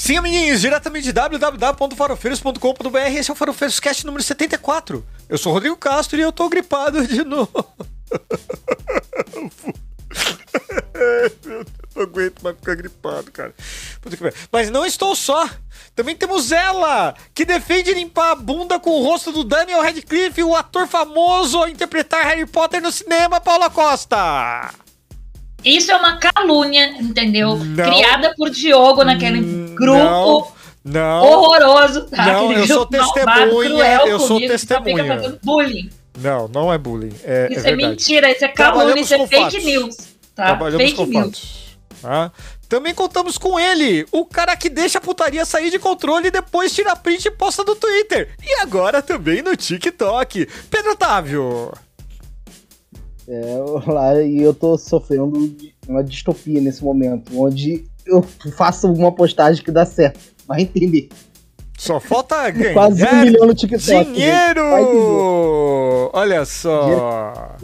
Sim, amiguinhos, diretamente de www.farofeiros.com.br, esse é o Farofeiros Cast número 74. Eu sou o Rodrigo Castro e eu tô gripado de novo. Eu não aguento mais ficar gripado, cara. Mas não estou só. Também temos ela, que defende limpar a bunda com o rosto do Daniel Radcliffe, o ator famoso a interpretar Harry Potter no cinema, Paula Costa. Isso é uma calúnia, entendeu? Não. Criada por Diogo naquele hum, grupo. Não. Horroroso, tá? Não, eu sou testemunha. Eu sou testemunha. bullying. Não, não é bullying. É, isso é, é mentira, isso é calúnia, isso é fake fatos. news. Tá? Trabalhamos fake com news. fatos. Tá? Também contamos com ele, o cara que deixa a putaria sair de controle e depois tira print e posta no Twitter. E agora também no TikTok. Pedro Otávio. É, lá e eu tô sofrendo uma distopia nesse momento, onde eu faço alguma postagem que dá certo. Vai entender. Só falta ganhar Quase um milhão no TikTok. Dinheiro! Olha só.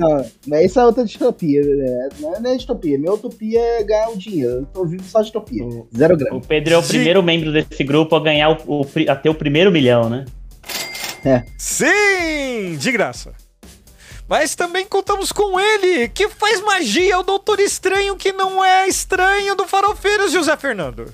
Não, isso é outra distopia. Né? Não é distopia. Minha utopia é ganhar o dinheiro. Eu tô vivo só distopia. Zero grana. O Pedro é o primeiro membro desse grupo a ganhar o, o, a ter o primeiro milhão, né? É. Sim! De graça. Mas também contamos com ele, que faz magia, o Doutor Estranho, que não é estranho do Farofeiros, José Fernando.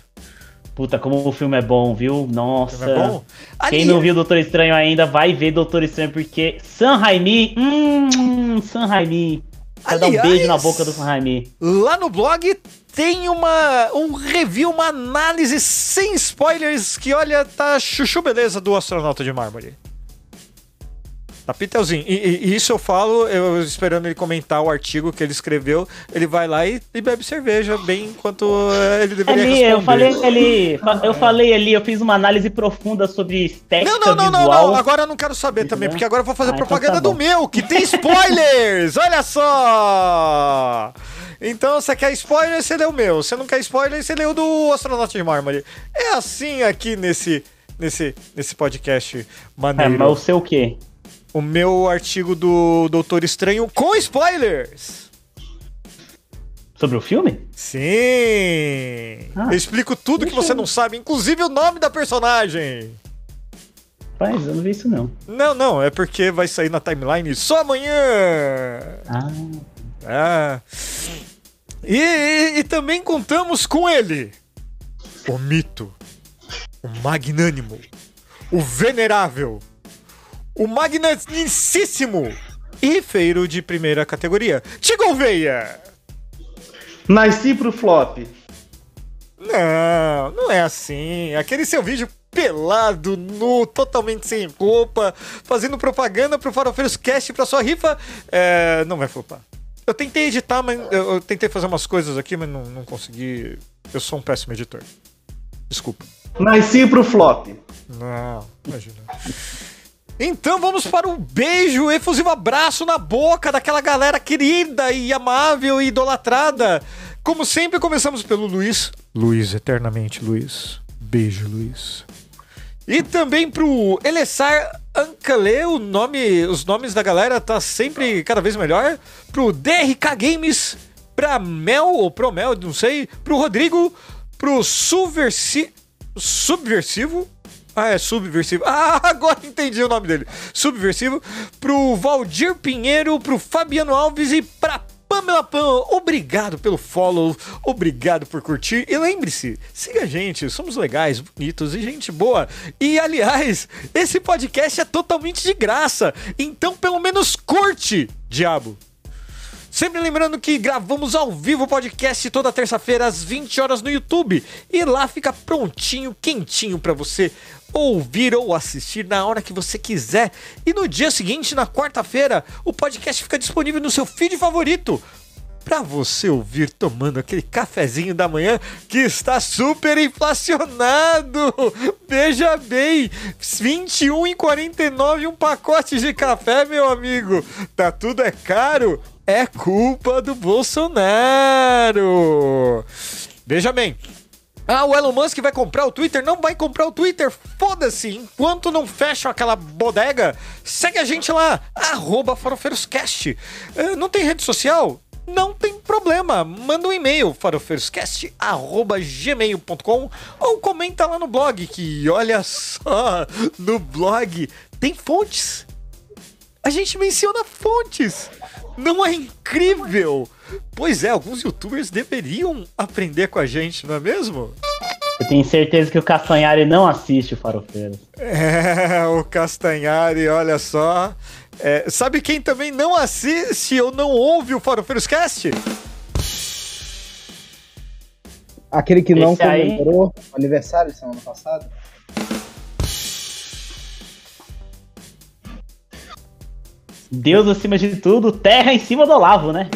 Puta, como o filme é bom, viu? Nossa. É bom? Quem não viu Doutor Estranho ainda, vai ver Doutor Estranho, porque San Raimi. Hum, San Raimi. Vai dar um beijo na boca do San Raimi. Lá no blog tem uma, um review, uma análise sem spoilers que, olha, tá chuchu beleza do astronauta de mármore. Tá Pitelzinho. E, e, isso eu falo, eu esperando ele comentar o artigo que ele escreveu. Ele vai lá e, e bebe cerveja bem enquanto eh, ele deveria ali, responder. Eu falei ali, eu falei ali, eu fiz uma análise profunda sobre estética Não, não, não, não, não, agora eu não quero saber também, porque agora eu vou fazer ah, então propaganda então tá do meu, que tem spoilers! Olha só! Então, você quer spoiler, você lê o meu. Você não quer spoiler, você lê o do Astronauta de Mármore. É assim aqui nesse, nesse, nesse podcast maneiro. É, mas o seu o quê? O meu artigo do Doutor Estranho com spoilers. Sobre o filme? Sim! Ah, eu explico tudo que você não sabe, inclusive o nome da personagem. Rapaz, eu não vi isso não. Não, não, é porque vai sair na timeline só amanhã. Ah. Ah. E, e, e também contamos com ele. O mito. O magnânimo. O venerável o magnanicíssimo e feiro de primeira categoria, Tigo Veia. Nasci pro flop. Não, não é assim. Aquele seu vídeo pelado, nu, totalmente sem roupa, fazendo propaganda pro Farofeiros Cast pra sua rifa, é, não vai flopar. Eu tentei editar, mas eu, eu tentei fazer umas coisas aqui, mas não, não consegui. Eu sou um péssimo editor. Desculpa. Nasci pro flop. Não, imagina. Então vamos para um beijo, efusivo abraço na boca daquela galera querida e amável e idolatrada. Como sempre, começamos pelo Luiz. Luiz, eternamente, Luiz. Beijo, Luiz. E também pro Elessar Ancale, o nome, os nomes da galera tá sempre cada vez melhor. Pro DRK Games, pra Mel, ou pro Mel, não sei. Pro Rodrigo, pro Subversi... Subversivo, ah, é Subversivo. Ah, agora entendi o nome dele. Subversivo. Pro Valdir Pinheiro, pro Fabiano Alves e pra Pamela Pan, obrigado pelo follow, obrigado por curtir. E lembre-se, siga a gente, somos legais, bonitos e gente boa. E aliás, esse podcast é totalmente de graça, então pelo menos curte, diabo. Sempre lembrando que gravamos ao vivo o podcast toda terça-feira às 20 horas no YouTube e lá fica prontinho, quentinho para você ouvir ou assistir na hora que você quiser. E no dia seguinte, na quarta-feira, o podcast fica disponível no seu feed favorito para você ouvir tomando aquele cafezinho da manhã que está super inflacionado. Veja bem, 21,49 um pacote de café, meu amigo. Tá tudo é caro é culpa do Bolsonaro. Veja bem. Ah, o Elon Musk vai comprar o Twitter? Não vai comprar o Twitter, foda-se! Enquanto não fecham aquela bodega, segue a gente lá, arroba farofeiroscast. Uh, não tem rede social? Não tem problema. Manda um e-mail, farofeiroscast.gmail.com ou comenta lá no blog, que olha só, no blog tem fontes. A gente menciona fontes. Não é incrível? Pois é, alguns youtubers deveriam aprender com a gente, não é mesmo? Eu tenho certeza que o Castanhari não assiste o Farofeiro. É, o Castanhari, olha só. É, sabe quem também não assiste ou não ouve o Farofeiros Cast? Aquele que não comemorou o aniversário semana passada? Deus acima de tudo, terra em cima do Olavo, né?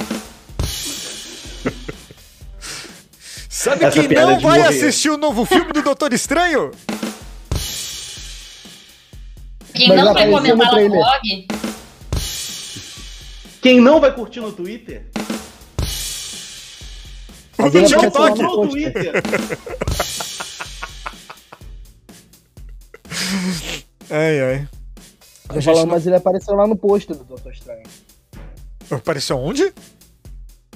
Sabe Essa quem não vai morrer. assistir o novo filme do Doutor Estranho? Quem Mas não vai comentar no blog? Quem não vai curtir no Twitter? O do TikTok. No Twitter. ai, ai. Tô falando, não... mas ele apareceu lá no post do Doutor Estranho. Apareceu onde?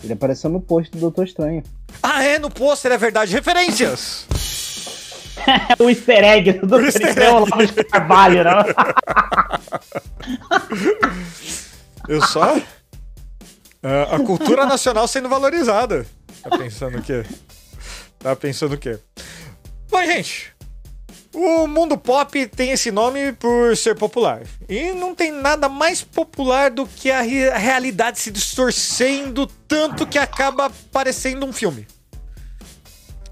Ele apareceu no post do Doutor Estranho. Ah, é, no pôster, é verdade. Referências! o easter egg do Doutor Estranho lá de Carvalho, não? Eu só... Uh, a cultura nacional sendo valorizada. Tá pensando o quê? Tá pensando o quê? Bom, gente, o mundo pop tem esse nome por ser popular. E não tem nada mais popular do que a, re a realidade se distorcendo tanto que acaba parecendo um filme.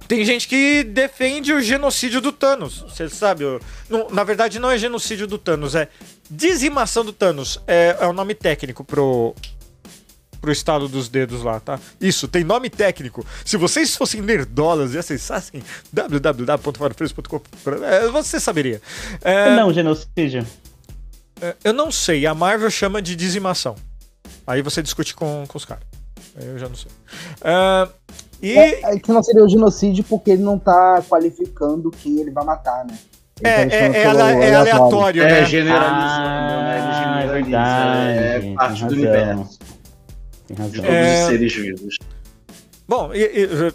Tem gente que defende o genocídio do Thanos. Você sabe, não, na verdade não é genocídio do Thanos, é dizimação do Thanos. É, é o nome técnico pro, pro estado dos dedos lá, tá? Isso, tem nome técnico. Se vocês fossem nerdolas e acessassem www.farofreios.com, é, você saberia. É, não, genocídio. É, eu não sei, a Marvel chama de dizimação. Aí você discute com, com os caras. Eu já não sei. É, e... É, é, que não seria o genocídio porque ele não tá qualificando quem ele vai matar, né? É, tá é, é, é, aleatório, né? É generalizando, ah, né? Ele generaliza, é, verdade, é parte do universo. Tem razão. De todos os seres vivos. Bom, e, e,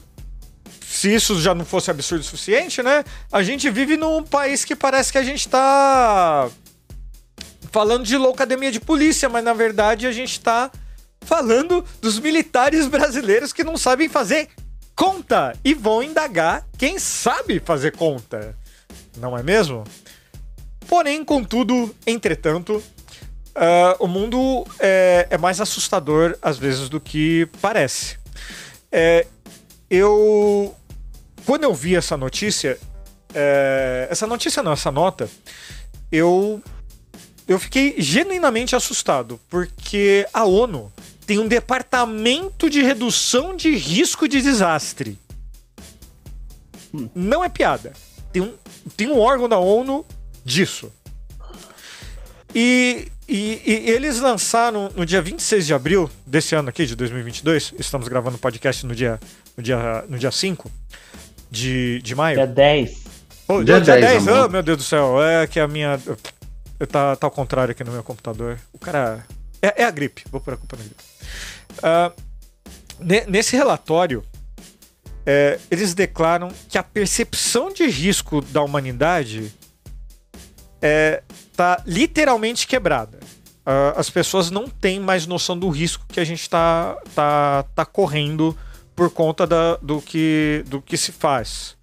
se isso já não fosse absurdo o suficiente, né? A gente vive num país que parece que a gente tá falando de loucademia de polícia, mas na verdade a gente tá falando dos militares brasileiros que não sabem fazer conta e vão indagar quem sabe fazer conta. Não é mesmo? Porém, contudo, entretanto, Uh, o mundo é, é, mais assustador às vezes do que parece. É, eu. Quando eu vi essa notícia, é, essa notícia não, essa nota, eu, eu fiquei genuinamente assustado, porque a ONU tem um departamento de redução de risco de desastre. Hum. Não é piada. Tem um, tem um órgão da ONU disso. E e, e, eles lançaram no dia 26 de abril desse ano aqui, de 2022. Estamos gravando o podcast no dia, no dia, no dia 5 de, de maio. Dia 10. Oh, dia, dia 10, 10 oh, meu Deus do céu. É que a minha. Tá, tá ao contrário aqui no meu computador. O cara. É, é a gripe. Vou por a culpa na gripe. Uh, nesse relatório, é, eles declaram que a percepção de risco da humanidade é, tá literalmente quebrada. Uh, as pessoas não têm mais noção do risco que a gente está tá, tá correndo por conta da, do, que, do que se faz.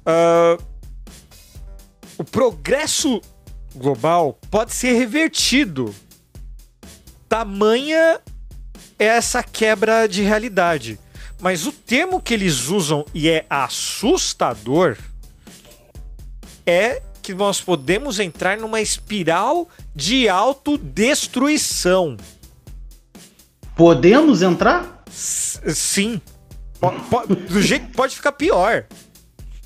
Uh, o progresso global pode ser revertido. Tamanha é essa quebra de realidade. Mas o termo que eles usam e é assustador é que nós podemos entrar numa espiral de autodestruição. Podemos entrar? S sim. do jeito pode ficar pior.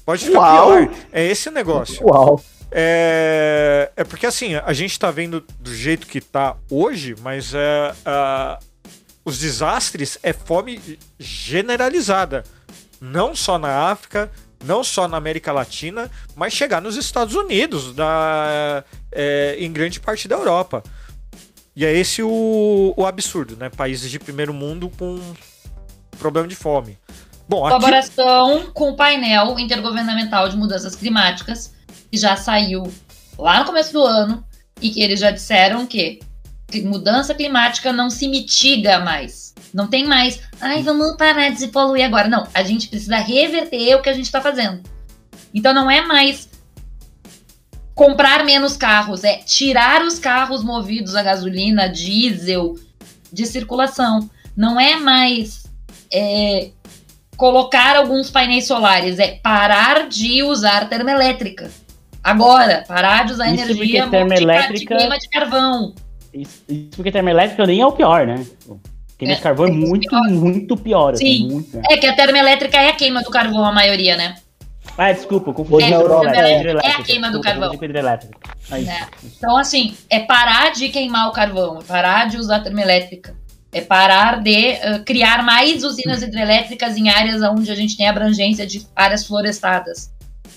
Pode ficar Uau. pior. É esse o negócio. Uau. É, é porque assim, a gente tá vendo do jeito que tá hoje, mas é, os desastres é fome generalizada. Não só na África, não só na América Latina, mas chegar nos Estados Unidos, da, é, em grande parte da Europa. E é esse o, o absurdo, né? Países de primeiro mundo com problema de fome. Bom, Colaboração aqui... com o painel intergovernamental de mudanças climáticas, que já saiu lá no começo do ano, e que eles já disseram que mudança climática não se mitiga mais. Não tem mais, ai, vamos parar de se poluir agora. Não, a gente precisa reverter o que a gente está fazendo. Então não é mais comprar menos carros, é tirar os carros movidos a gasolina, diesel de circulação. Não é mais é, colocar alguns painéis solares, é parar de usar termoelétrica. Agora, parar de usar isso energia termoelétrica... de queima de carvão. Isso, isso porque termoelétrica nem é o pior, né? Queima é, de carvão é, é muito, pior. muito pior. Assim, Sim, muito, né? é que a termoelétrica é a queima do carvão, a maioria, né? Ah, desculpa, confundi. É, é a queima do carvão. É. Então, assim, é parar de queimar o carvão, é parar de usar termoelétrica. É parar de uh, criar mais usinas hidrelétricas em áreas onde a gente tem abrangência de áreas florestadas.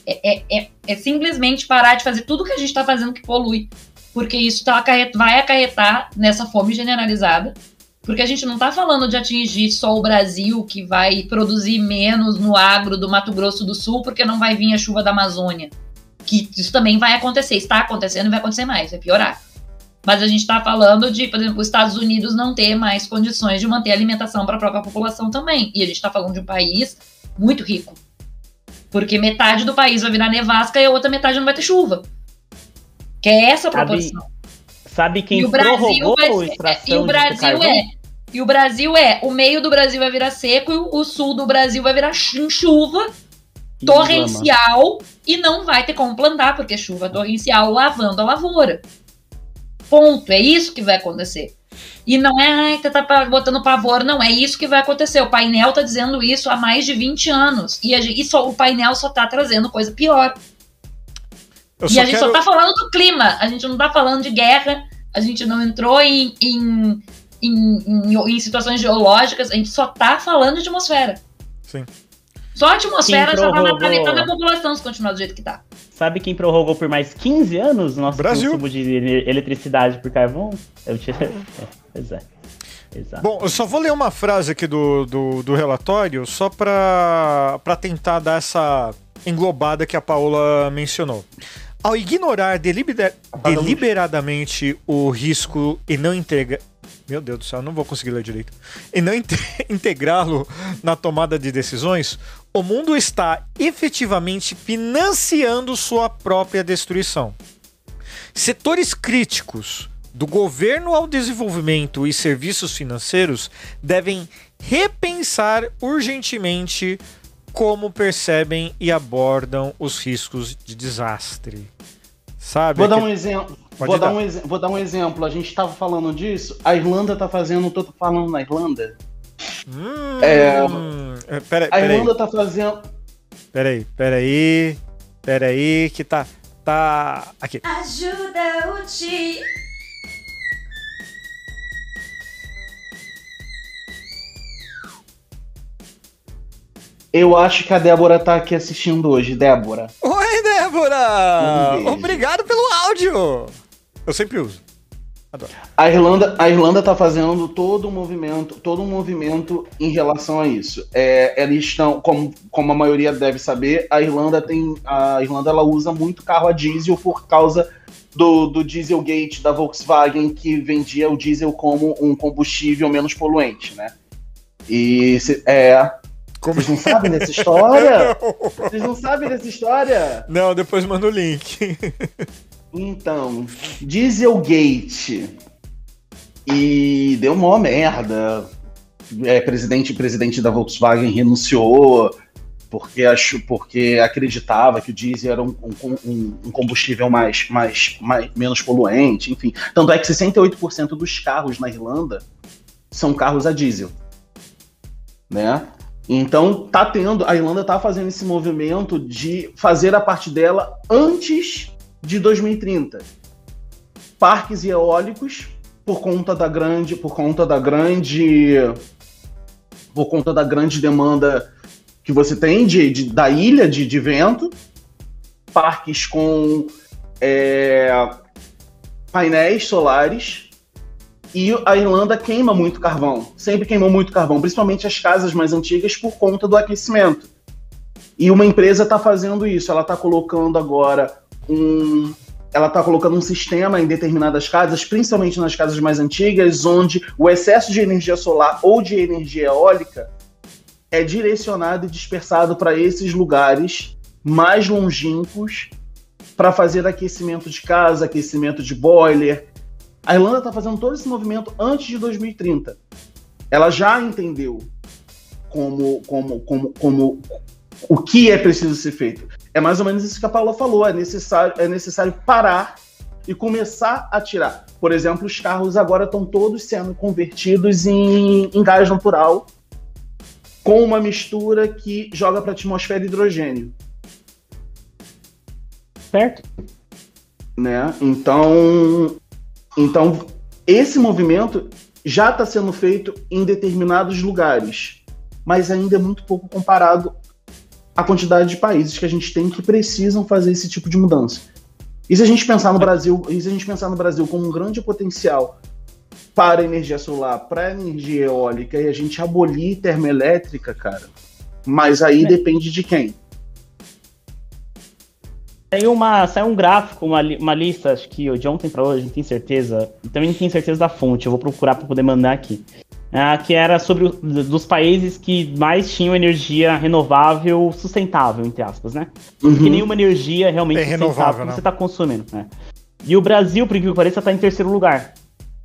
É, é, é, é simplesmente parar de fazer tudo que a gente está fazendo que polui. Porque isso tá acarret vai acarretar nessa fome generalizada porque a gente não está falando de atingir só o Brasil, que vai produzir menos no agro do Mato Grosso do Sul, porque não vai vir a chuva da Amazônia. Que isso também vai acontecer, está acontecendo e vai acontecer mais, vai piorar. Mas a gente está falando de, por exemplo, os Estados Unidos não ter mais condições de manter alimentação para a própria população também. E a gente está falando de um país muito rico. Porque metade do país vai virar nevasca e a outra metade não vai ter chuva. Que é essa a proporção. Sabe, quem prorrogou a extração E o Brasil é e o Brasil é, o meio do Brasil vai virar seco e o sul do Brasil vai virar chuva torrencial e não vai ter como plantar, porque chuva torrencial lavando a lavoura. Ponto. É isso que vai acontecer. E não é, ai, tá, tá botando pavor, não. É isso que vai acontecer. O painel tá dizendo isso há mais de 20 anos. E, a e só, o painel só tá trazendo coisa pior. Eu e a gente quero... só tá falando do clima. A gente não tá falando de guerra. A gente não entrou em, em em, em, em situações geológicas, a gente só tá falando de atmosfera. Sim. Só a atmosfera já vai matar metade da população se continuar do jeito que tá. Sabe quem prorrogou por mais 15 anos o nosso Brasil. consumo de eletricidade por carvão? Eu tinha... pois é. Exato. Bom, eu só vou ler uma frase aqui do, do, do relatório, só para tentar dar essa englobada que a Paula mencionou. Ao ignorar delibera deliberadamente o risco e não entrega meu Deus do céu, não vou conseguir ler direito. E não integrá-lo na tomada de decisões, o mundo está efetivamente financiando sua própria destruição. Setores críticos, do governo ao desenvolvimento e serviços financeiros, devem repensar urgentemente como percebem e abordam os riscos de desastre. Sabe? Vou dar um exemplo. Vou dar. um, vou dar um exemplo. A gente estava falando disso. A Irlanda está fazendo. Tô falando na Irlanda. Hum, é, é pera, a Irlanda está fazendo. Peraí, peraí. Peraí, que tá. Tá. Aqui. Ajuda o tio. Eu acho que a Débora tá aqui assistindo hoje. Débora. Oi, Débora! Um Obrigado pelo áudio! Eu sempre uso. Adoro. A Irlanda, a Irlanda tá fazendo todo um movimento, todo um movimento em relação a isso. É, eles estão, como, como a maioria deve saber, a Irlanda tem, a Irlanda ela usa muito carro a diesel por causa do, do Dieselgate da Volkswagen que vendia o diesel como um combustível menos poluente, né? E é, como... Vocês não sabem dessa história? Vocês não sabem dessa história? Não, depois manda o link. Então, Dieselgate. E deu mó merda. É, presidente presidente da Volkswagen renunciou porque, acho, porque acreditava que o diesel era um, um, um combustível mais, mais, mais, menos poluente, enfim. Tanto é que 68% dos carros na Irlanda são carros a diesel. Né? Então tá tendo, a Irlanda tá fazendo esse movimento de fazer a parte dela antes de 2030. Parques eólicos por conta da grande, por conta da grande, por conta da grande demanda que você tem de, de da ilha de, de, vento, parques com é, painéis solares E a Irlanda queima muito carvão, sempre queimou muito carvão, principalmente as casas mais antigas por conta do aquecimento. E uma empresa está fazendo isso, ela está colocando agora um, ela está colocando um sistema em determinadas casas, principalmente nas casas mais antigas, onde o excesso de energia solar ou de energia eólica é direcionado e dispersado para esses lugares mais longínquos para fazer aquecimento de casa, aquecimento de boiler. A Irlanda está fazendo todo esse movimento antes de 2030. Ela já entendeu como, como, como, como o que é preciso ser feito. É mais ou menos isso que a Paula falou. É necessário, é necessário parar e começar a tirar. Por exemplo, os carros agora estão todos sendo convertidos em, em gás natural com uma mistura que joga para a atmosfera hidrogênio. Certo. Né? Então, então esse movimento já está sendo feito em determinados lugares, mas ainda é muito pouco comparado à quantidade de países que a gente tem que precisam fazer esse tipo de mudança. E se a gente pensar no Brasil, e se a gente pensar no Brasil como um grande potencial para a energia solar, para a energia eólica e a gente abolir termoelétrica, cara, mas aí é. depende de quem. Saiu, uma, saiu um gráfico, uma, uma lista, acho que de ontem para hoje, não tenho certeza. Também não tenho certeza da fonte, eu vou procurar para poder mandar aqui. Ah, que era sobre o, dos países que mais tinham energia renovável sustentável, entre aspas, né? Uhum. Porque nenhuma energia realmente é sustentável que né? você está consumindo. Né? E o Brasil, por incrível que pareça, está em terceiro lugar.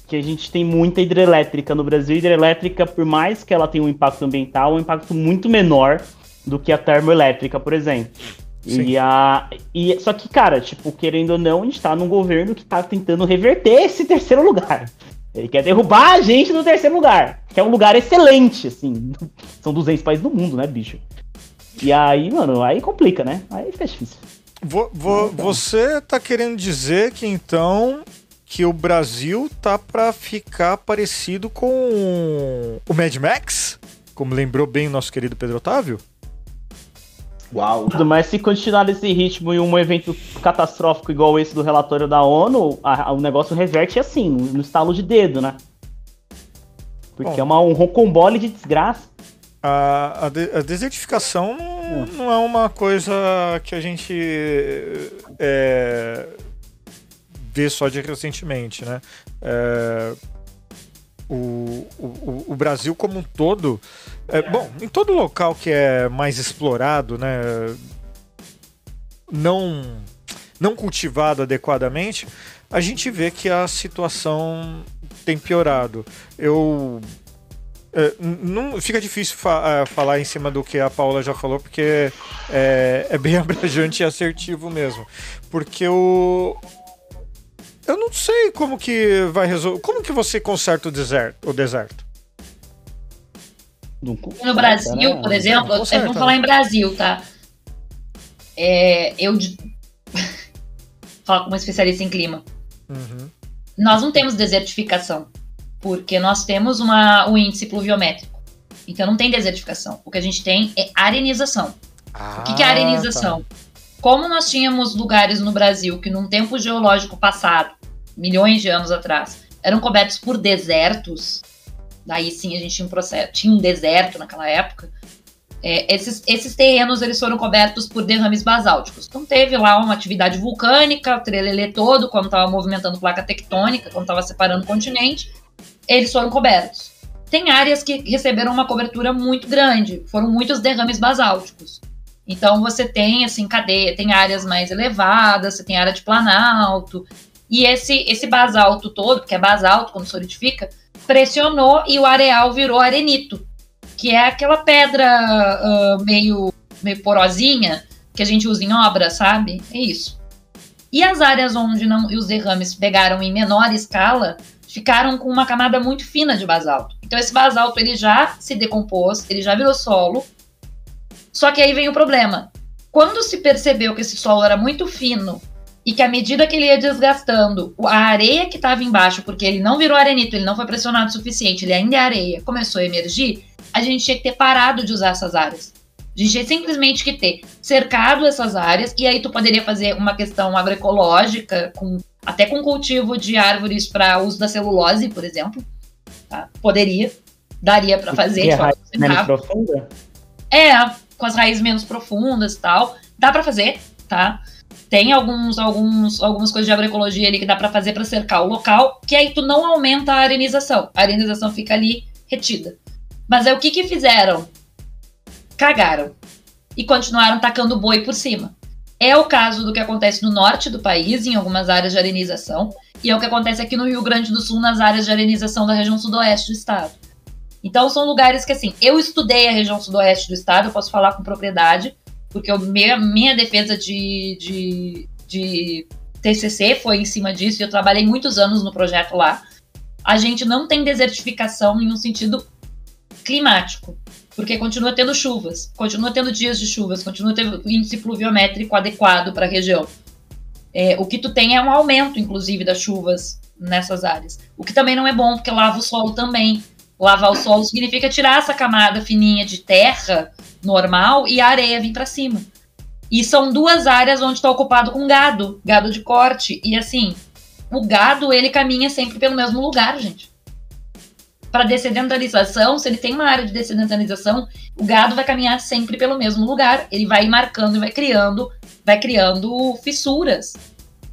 Que a gente tem muita hidrelétrica no Brasil. Hidrelétrica, por mais que ela tenha um impacto ambiental, é um impacto muito menor do que a termoelétrica, por exemplo. E a, e, só que, cara, tipo, querendo ou não, a gente tá num governo que tá tentando reverter esse terceiro lugar. Ele quer derrubar a gente no terceiro lugar, que é um lugar excelente, assim. São 200 países do mundo, né, bicho? E aí, mano, aí complica, né? Aí fica difícil. Vo, vo, você tá querendo dizer que então que o Brasil tá para ficar parecido com o Mad Max? Como lembrou bem o nosso querido Pedro Otávio? Uau. Mas se continuar nesse ritmo e um evento catastrófico igual esse do relatório da ONU, a, a, o negócio reverte assim, no, estalo de dedo, né? Porque Bom, é uma, um rocambole de desgraça. A, a, de, a desertificação não, é. não, é uma coisa que a gente é, vê só de recentemente, né? É, o, o, o Brasil como um todo é, bom, em todo local que é mais explorado, né, não, não cultivado adequadamente, a gente vê que a situação tem piorado. Eu é, não fica difícil fa é, falar em cima do que a Paula já falou, porque é, é bem abrangente e assertivo mesmo. Porque o. Eu não sei como que vai resolver. Como que você conserta o deserto? O deserto? No Brasil, né? por exemplo, vamos falar em Brasil, tá? É, eu falo com uma especialista em clima. Uhum. Nós não temos desertificação, porque nós temos uma, um índice pluviométrico. Então não tem desertificação. O que a gente tem é arenização. Ah, o que, que é ah, arenização? Tá. Como nós tínhamos lugares no Brasil que num tempo geológico passado, milhões de anos atrás, eram cobertos por desertos, Daí sim a gente tinha um processo, tinha um deserto naquela época. É, esses, esses terrenos eles foram cobertos por derrames basálticos. Então teve lá uma atividade vulcânica, o trelelê todo, quando estava movimentando placa tectônica, quando estava separando o continente, eles foram cobertos. Tem áreas que receberam uma cobertura muito grande, foram muitos derrames basálticos. Então você tem assim cadeia, tem áreas mais elevadas, você tem área de planalto, e esse esse basalto todo, que é basalto quando solidifica, pressionou e o areal virou arenito, que é aquela pedra uh, meio, meio porosinha que a gente usa em obra, sabe? É isso. E as áreas onde não os derrames pegaram em menor escala ficaram com uma camada muito fina de basalto. Então esse basalto ele já se decompôs, ele já virou solo. Só que aí vem o problema. Quando se percebeu que esse solo era muito fino e que à medida que ele ia desgastando, a areia que estava embaixo, porque ele não virou arenito, ele não foi pressionado o suficiente, ele ainda é areia, começou a emergir, a gente tinha que ter parado de usar essas áreas. A gente tinha simplesmente que ter cercado essas áreas, e aí tu poderia fazer uma questão agroecológica, com, até com cultivo de árvores para uso da celulose, por exemplo. Tá? Poderia, daria para fazer. E a raiz menos profunda? É, com as raízes menos profundas e tal. Dá para fazer, tá? Tem alguns, alguns, algumas coisas de agroecologia ali que dá para fazer para cercar o local, que aí tu não aumenta a arenização. A arenização fica ali retida. Mas é o que que fizeram? Cagaram. E continuaram tacando boi por cima. É o caso do que acontece no norte do país, em algumas áreas de arenização, e é o que acontece aqui no Rio Grande do Sul, nas áreas de arenização da região sudoeste do estado. Então, são lugares que, assim, eu estudei a região sudoeste do estado, eu posso falar com propriedade, porque eu, minha, minha defesa de, de, de TCC foi em cima disso, e eu trabalhei muitos anos no projeto lá. A gente não tem desertificação em um sentido climático, porque continua tendo chuvas, continua tendo dias de chuvas, continua tendo índice pluviométrico adequado para a região. É, o que tu tem é um aumento, inclusive, das chuvas nessas áreas. O que também não é bom, porque lava o solo também. Lavar o solo significa tirar essa camada fininha de terra normal e a areia vir para cima. E são duas áreas onde está ocupado com gado, gado de corte. E assim, o gado ele caminha sempre pelo mesmo lugar, gente. Para descedentalização, se ele tem uma área de descedentalização, o gado vai caminhar sempre pelo mesmo lugar. Ele vai marcando e vai criando, vai criando fissuras,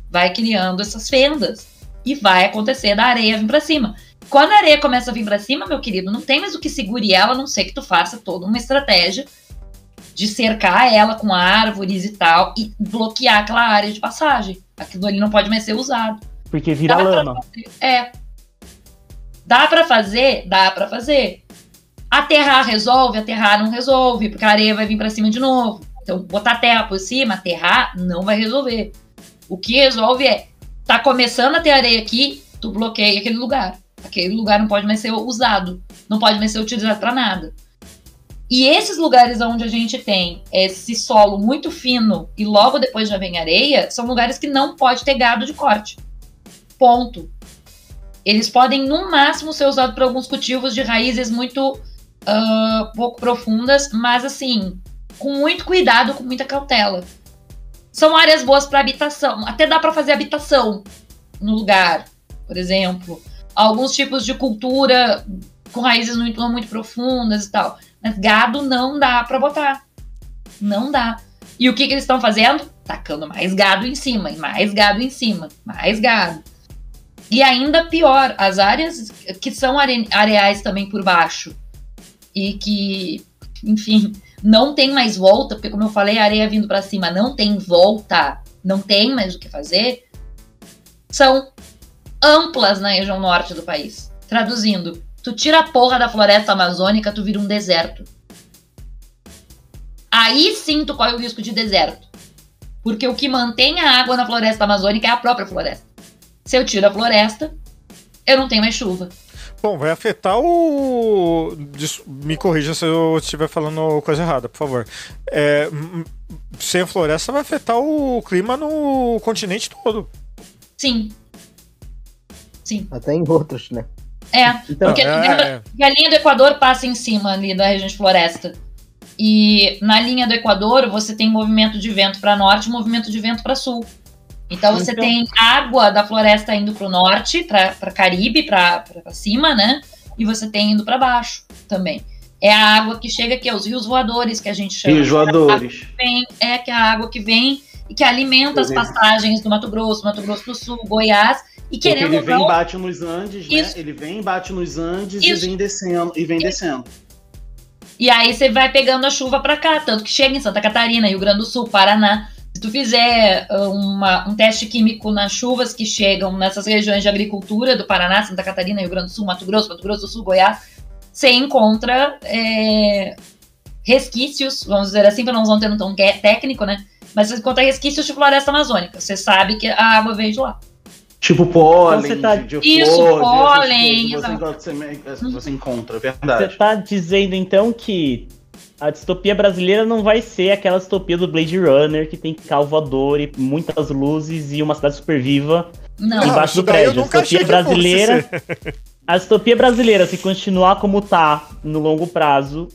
vai criando essas fendas e vai acontecer da areia vir para cima. Quando a areia começa a vir para cima, meu querido, não tem mais o que segure ela, a não ser que tu faça toda uma estratégia de cercar ela com árvores e tal e bloquear aquela área de passagem. Aquilo ali não pode mais ser usado. Porque vira dá lama. É. Dá para fazer? Dá para fazer. Aterrar resolve? Aterrar não resolve, porque a areia vai vir para cima de novo. Então, botar terra por cima, aterrar, não vai resolver. O que resolve é, tá começando a ter areia aqui, tu bloqueia aquele lugar. Aquele lugar não pode mais ser usado, não pode mais ser utilizado para nada. E esses lugares onde a gente tem esse solo muito fino e logo depois já vem areia, são lugares que não pode ter gado de corte. Ponto. Eles podem, no máximo, ser usados para alguns cultivos de raízes muito uh, pouco profundas, mas assim, com muito cuidado, com muita cautela. São áreas boas para habitação. Até dá para fazer habitação no lugar, por exemplo. Alguns tipos de cultura com raízes muito, muito profundas e tal. Mas gado não dá para botar. Não dá. E o que, que eles estão fazendo? Tacando mais gado em cima, e mais gado em cima, mais gado. E ainda pior, as áreas que são are areais também por baixo e que, enfim, não tem mais volta, porque como eu falei, a areia vindo para cima não tem volta, não tem mais o que fazer, são amplas na região norte do país. Traduzindo, Tu tira a porra da floresta amazônica, tu vira um deserto. Aí sim tu corre o risco de deserto. Porque o que mantém a água na floresta amazônica é a própria floresta. Se eu tiro a floresta, eu não tenho mais chuva. Bom, vai afetar o. Me corrija se eu estiver falando coisa errada, por favor. É, sem a floresta vai afetar o clima no continente todo. Sim. Sim. Até em outros, né? É, então, porque é, é. a linha do Equador passa em cima ali da região de floresta. E na linha do Equador você tem movimento de vento para norte e movimento de vento para sul. Então você então... tem água da floresta indo para o norte, para Caribe, para cima, né? E você tem indo para baixo também. É a água que chega aqui, os rios voadores que a gente chama. Rios voadores. Vem, é que é a água que vem e que alimenta as passagens do Mato Grosso, Mato Grosso do Sul, Goiás e querendo ele vem não, bate nos Andes, né? Isso. Ele vem bate nos Andes Isso. e vem descendo e vem Isso. descendo. E aí você vai pegando a chuva para cá, tanto que chega em Santa Catarina, Rio Grande do Sul, Paraná. Se tu fizer uh, uma, um teste químico nas chuvas que chegam nessas regiões de agricultura do Paraná, Santa Catarina, Rio Grande do Sul, Mato Grosso, Mato Grosso do Sul, Goiás, você encontra é, resquícios, vamos dizer assim, para não usar um termo tão técnico, né? Mas você encontra resquícios de floresta amazônica. Você sabe que a água veio de lá. Tipo pólen, então tá... de, de Isso, flor, pólen. Você, você, você encontra, é verdade. Você tá dizendo então que a distopia brasileira não vai ser aquela distopia do Blade Runner que tem calvador e muitas luzes e uma cidade super viva não. embaixo do prédio. A distopia brasileira. A distopia brasileira, se continuar como tá no longo prazo,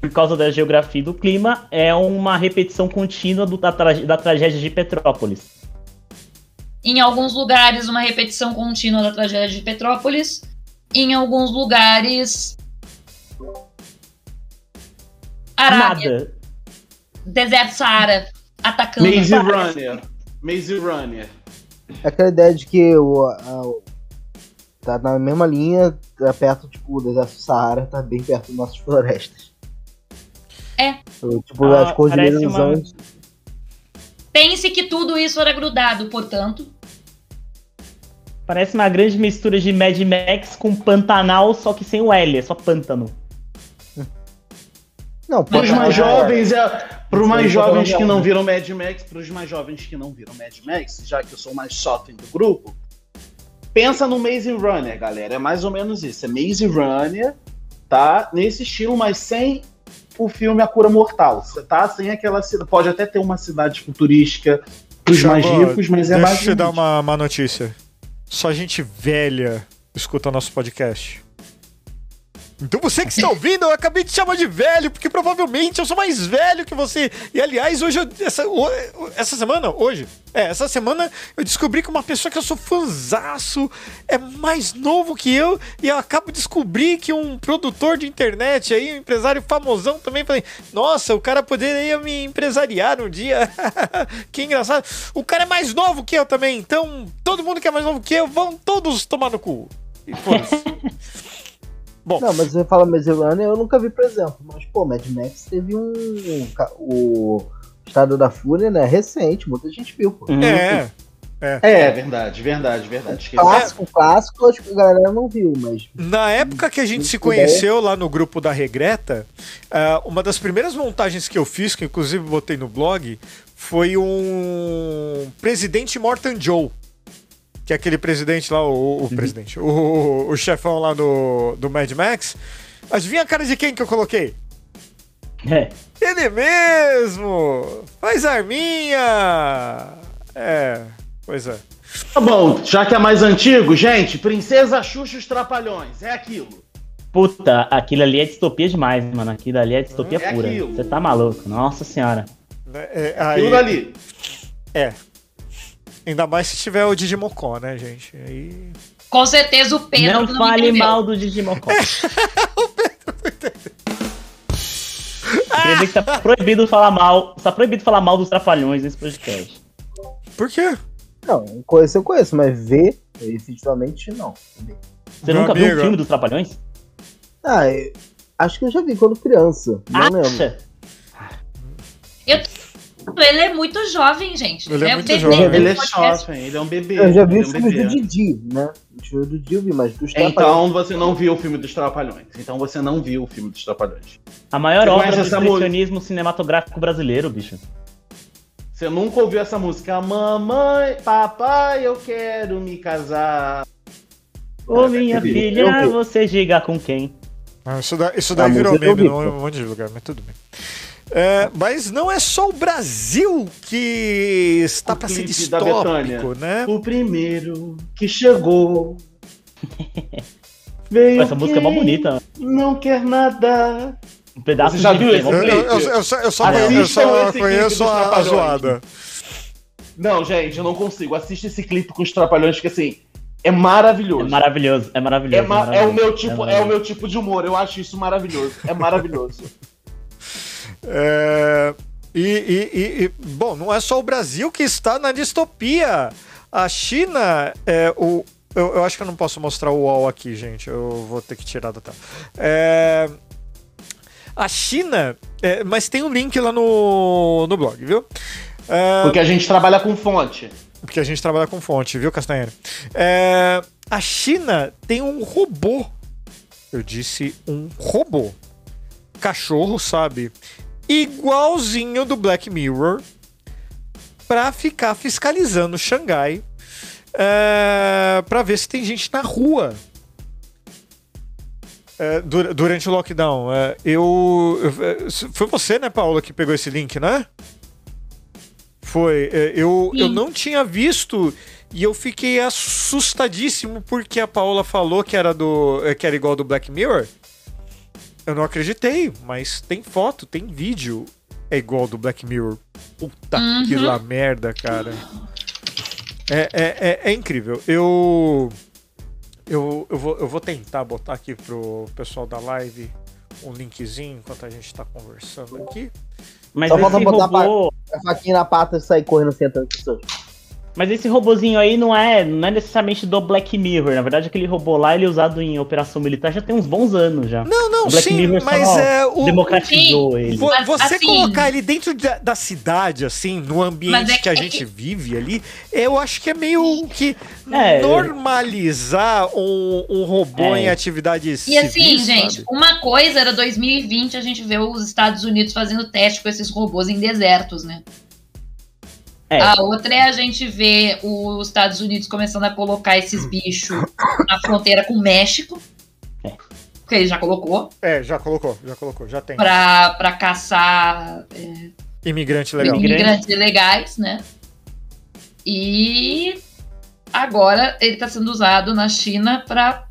por causa da geografia e do clima, é uma repetição contínua do, da, da tragédia de Petrópolis. Em alguns lugares, uma repetição contínua da tragédia de Petrópolis. Em alguns lugares. Arábia. Nada. Deserto Saara. Atacando. Maze Runner. Maze Runner. Aquela ideia de que o, a, tá na mesma linha, tá perto, tipo, o deserto Saara tá bem perto das nossas florestas. É. Tipo, ah, as cordilheiras uma... Pense que tudo isso era grudado, portanto, Parece uma grande mistura de Mad Max com Pantanal, só que sem o L, é só pântano. Não, para os mais jovens, é, para os mais jovens que não viram Mad Max, para os mais jovens que não viram Mad Max, já que eu sou mais shopping do grupo, pensa no Maze Runner, galera. É mais ou menos isso. É Maze Runner, tá? Nesse estilo, mas sem o filme A Cura Mortal. Você tá sem aquela cidade. Pode até ter uma cidade futurística para os mais ricos, mas é mais. Deixa eu te dar uma, uma notícia. Só gente velha escuta nosso podcast. Então você que está ouvindo, eu acabei de chamar de velho, porque provavelmente eu sou mais velho que você. E aliás, hoje, eu, essa, essa semana, hoje, é, essa semana eu descobri que uma pessoa que eu sou fãzaço é mais novo que eu. E eu acabo de descobrir que um produtor de internet aí, um empresário famosão também, falei, nossa, o cara poderia me empresariar um dia. que engraçado. O cara é mais novo que eu também, então todo mundo que é mais novo que eu, vão todos tomar no cu. E foda-se. Bom. Não, mas você fala Maze Runner, eu nunca vi, por exemplo. Mas, pô, Mad Max teve um. um o Estado da Fúria, né? Recente, muita gente viu, pô. Uhum. É. É. é, verdade, verdade, verdade. Clássico, é. clássico, acho que a galera não viu, mas. Na época que a gente se conheceu lá no grupo da Regreta, uh, uma das primeiras montagens que eu fiz, que inclusive botei no blog, foi um Presidente Morton Joe que é aquele presidente lá, o, o uhum. presidente, o, o chefão lá do, do Mad Max. Adivinha a cara de quem que eu coloquei? É. Ele mesmo! Faz arminha! É, pois é. Tá bom, já que é mais antigo, gente, Princesa Xuxa os Trapalhões, é aquilo. Puta, aquilo ali é distopia demais, mano. Aquilo ali é distopia é pura. Você tá maluco, nossa senhora. É, é, aí... Aquilo dali. É, Ainda mais se tiver o Digimocó, né, gente? Aí... Com certeza o Pedro não, não fale mal do Digimocó. o Pedro Quer dizer que tá proibido falar mal. Tá proibido falar mal dos trapalhões nesse podcast. Por quê? Não, conheço eu conheço, mas ver, efetivamente, não. Você Meu nunca amigo. viu um filme dos trapalhões? Ah, acho que eu já vi quando criança. Não Acha? lembro. Eu ele é muito jovem, gente. Ele é, é muito jovem. Ele é jovem, ele é um bebê. Eu já vi é os filmes do Didi, né? O filme do Didi eu vi, mas dos Então você não viu o filme dos Trapalhões. Então você não viu o filme dos Trapalhões. A maior você obra do expressionismo cinematográfico brasileiro, bicho. Você nunca ouviu essa música? Mamãe, papai, eu quero me casar. Ô minha filha, você diga com quem? Ah, isso, daí, isso daí virou meme em um monte de lugar, mas tudo bem. É, mas não é só o Brasil que está para ser distópico, né? O primeiro que chegou. Veio Essa música é mó bonita. Não quer nada. Um pedaço Você já viu esse? Eu, eu, eu, eu, só, eu só conheço, eu só conheço a, a zoada. Não, gente, eu não consigo. Assiste esse clipe com os trapalhões que assim. É maravilhoso. É maravilhoso, é maravilhoso. É, ma é, maravilhoso. é o meu tipo, é, é, o meu tipo de humor. Eu acho isso maravilhoso. É maravilhoso. É, e, e, e, bom, não é só o Brasil que está na distopia. A China, é, o, eu, eu, acho que eu não posso mostrar o UOL aqui, gente. Eu vou ter que tirar da tela. É, a China, é, mas tem um link lá no, no blog, viu? É, porque a gente trabalha com fonte. Porque a gente trabalha com fonte, viu, Castanheira? É, a China tem um robô. Eu disse um robô. Cachorro, sabe? Igualzinho do Black Mirror para ficar fiscalizando Xangai é, para ver se tem gente na rua é, durante o lockdown. É, eu, eu, foi você, né, Paula, que pegou esse link, né? Foi. Eu, eu não tinha visto e eu fiquei assustadíssimo porque a Paula falou que era do que era igual do Black Mirror. Eu não acreditei, mas tem foto, tem vídeo. É igual do Black Mirror. Puta uhum. que lá merda, cara. É, é, é, é, incrível. Eu, eu, eu, vou, eu vou tentar botar aqui pro pessoal da live um linkzinho enquanto a gente tá conversando aqui. Mas Só falta botar robô... a faquinha na pata e sair correndo sentando pessoas. Mas esse robozinho aí não é, não é necessariamente do Black Mirror. Na verdade, aquele robô lá, ele é usado em operação militar já tem uns bons anos já. Não, não, Black sim, Mirror mas só, é o democratizou sim, ele. Você assim, colocar ele dentro da, da, cidade, assim, no ambiente é, que a é gente que... vive ali, eu acho que é meio que é, normalizar um, um robô é. em atividades E assim, gente, uma coisa era 2020 a gente vê os Estados Unidos fazendo teste com esses robôs em desertos, né? É. A outra é a gente ver os Estados Unidos começando a colocar esses bichos na fronteira com o México. É. Porque ele já colocou. É, já colocou, já colocou, já tem. Pra, pra caçar. É, Imigrante legal. Imigrantes ilegais, né? E agora ele está sendo usado na China para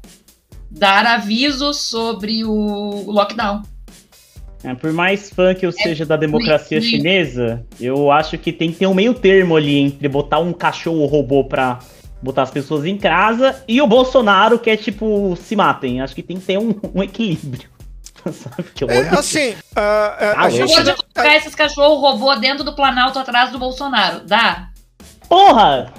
dar avisos sobre o lockdown. É, por mais fã que eu é seja da democracia chinesa, eu acho que tem que ter um meio termo ali entre botar um cachorro robô pra botar as pessoas em casa e o Bolsonaro que é tipo, se matem. Acho que tem que ter um, um equilíbrio. é, assim, uh, uh, a gente pode colocar esses cachorros robô dentro do Planalto atrás do Bolsonaro, dá? Porra!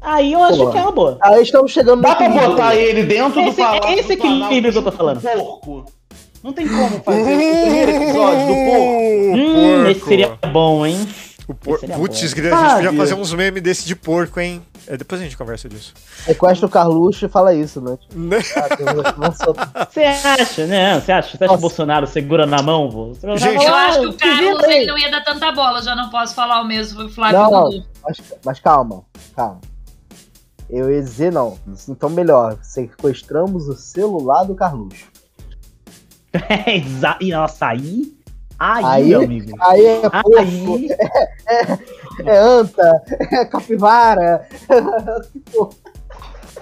Aí eu acho Porra. que é uma boa. Aí estamos chegando Dá pra botar ele dentro esse, do Planalto. Esse equilíbrio que eu tô falando. Porco. Não tem como fazer o primeiro episódio do porco. Hum, esse seria bom, hein? O por... Putz, a gente podia fazer uns memes desse de porco, hein? É, depois a gente conversa disso. Sequestra o Carluxo e fala isso, né? Você acha, né? Você acha? Você acha que o Bolsonaro segura na mão? Vô? Gente, eu acho que o Carlos ele não ia dar tanta bola, já não posso falar o mesmo, Flávio. Não, não. Mas, mas calma, calma. Eu ia dizer não. Então melhor, sequestramos o celular do Carluxo. É, exato. E nossa, aí. Aí, aí meu amigo. Aí é aí... É, é, é, anta, é capivara.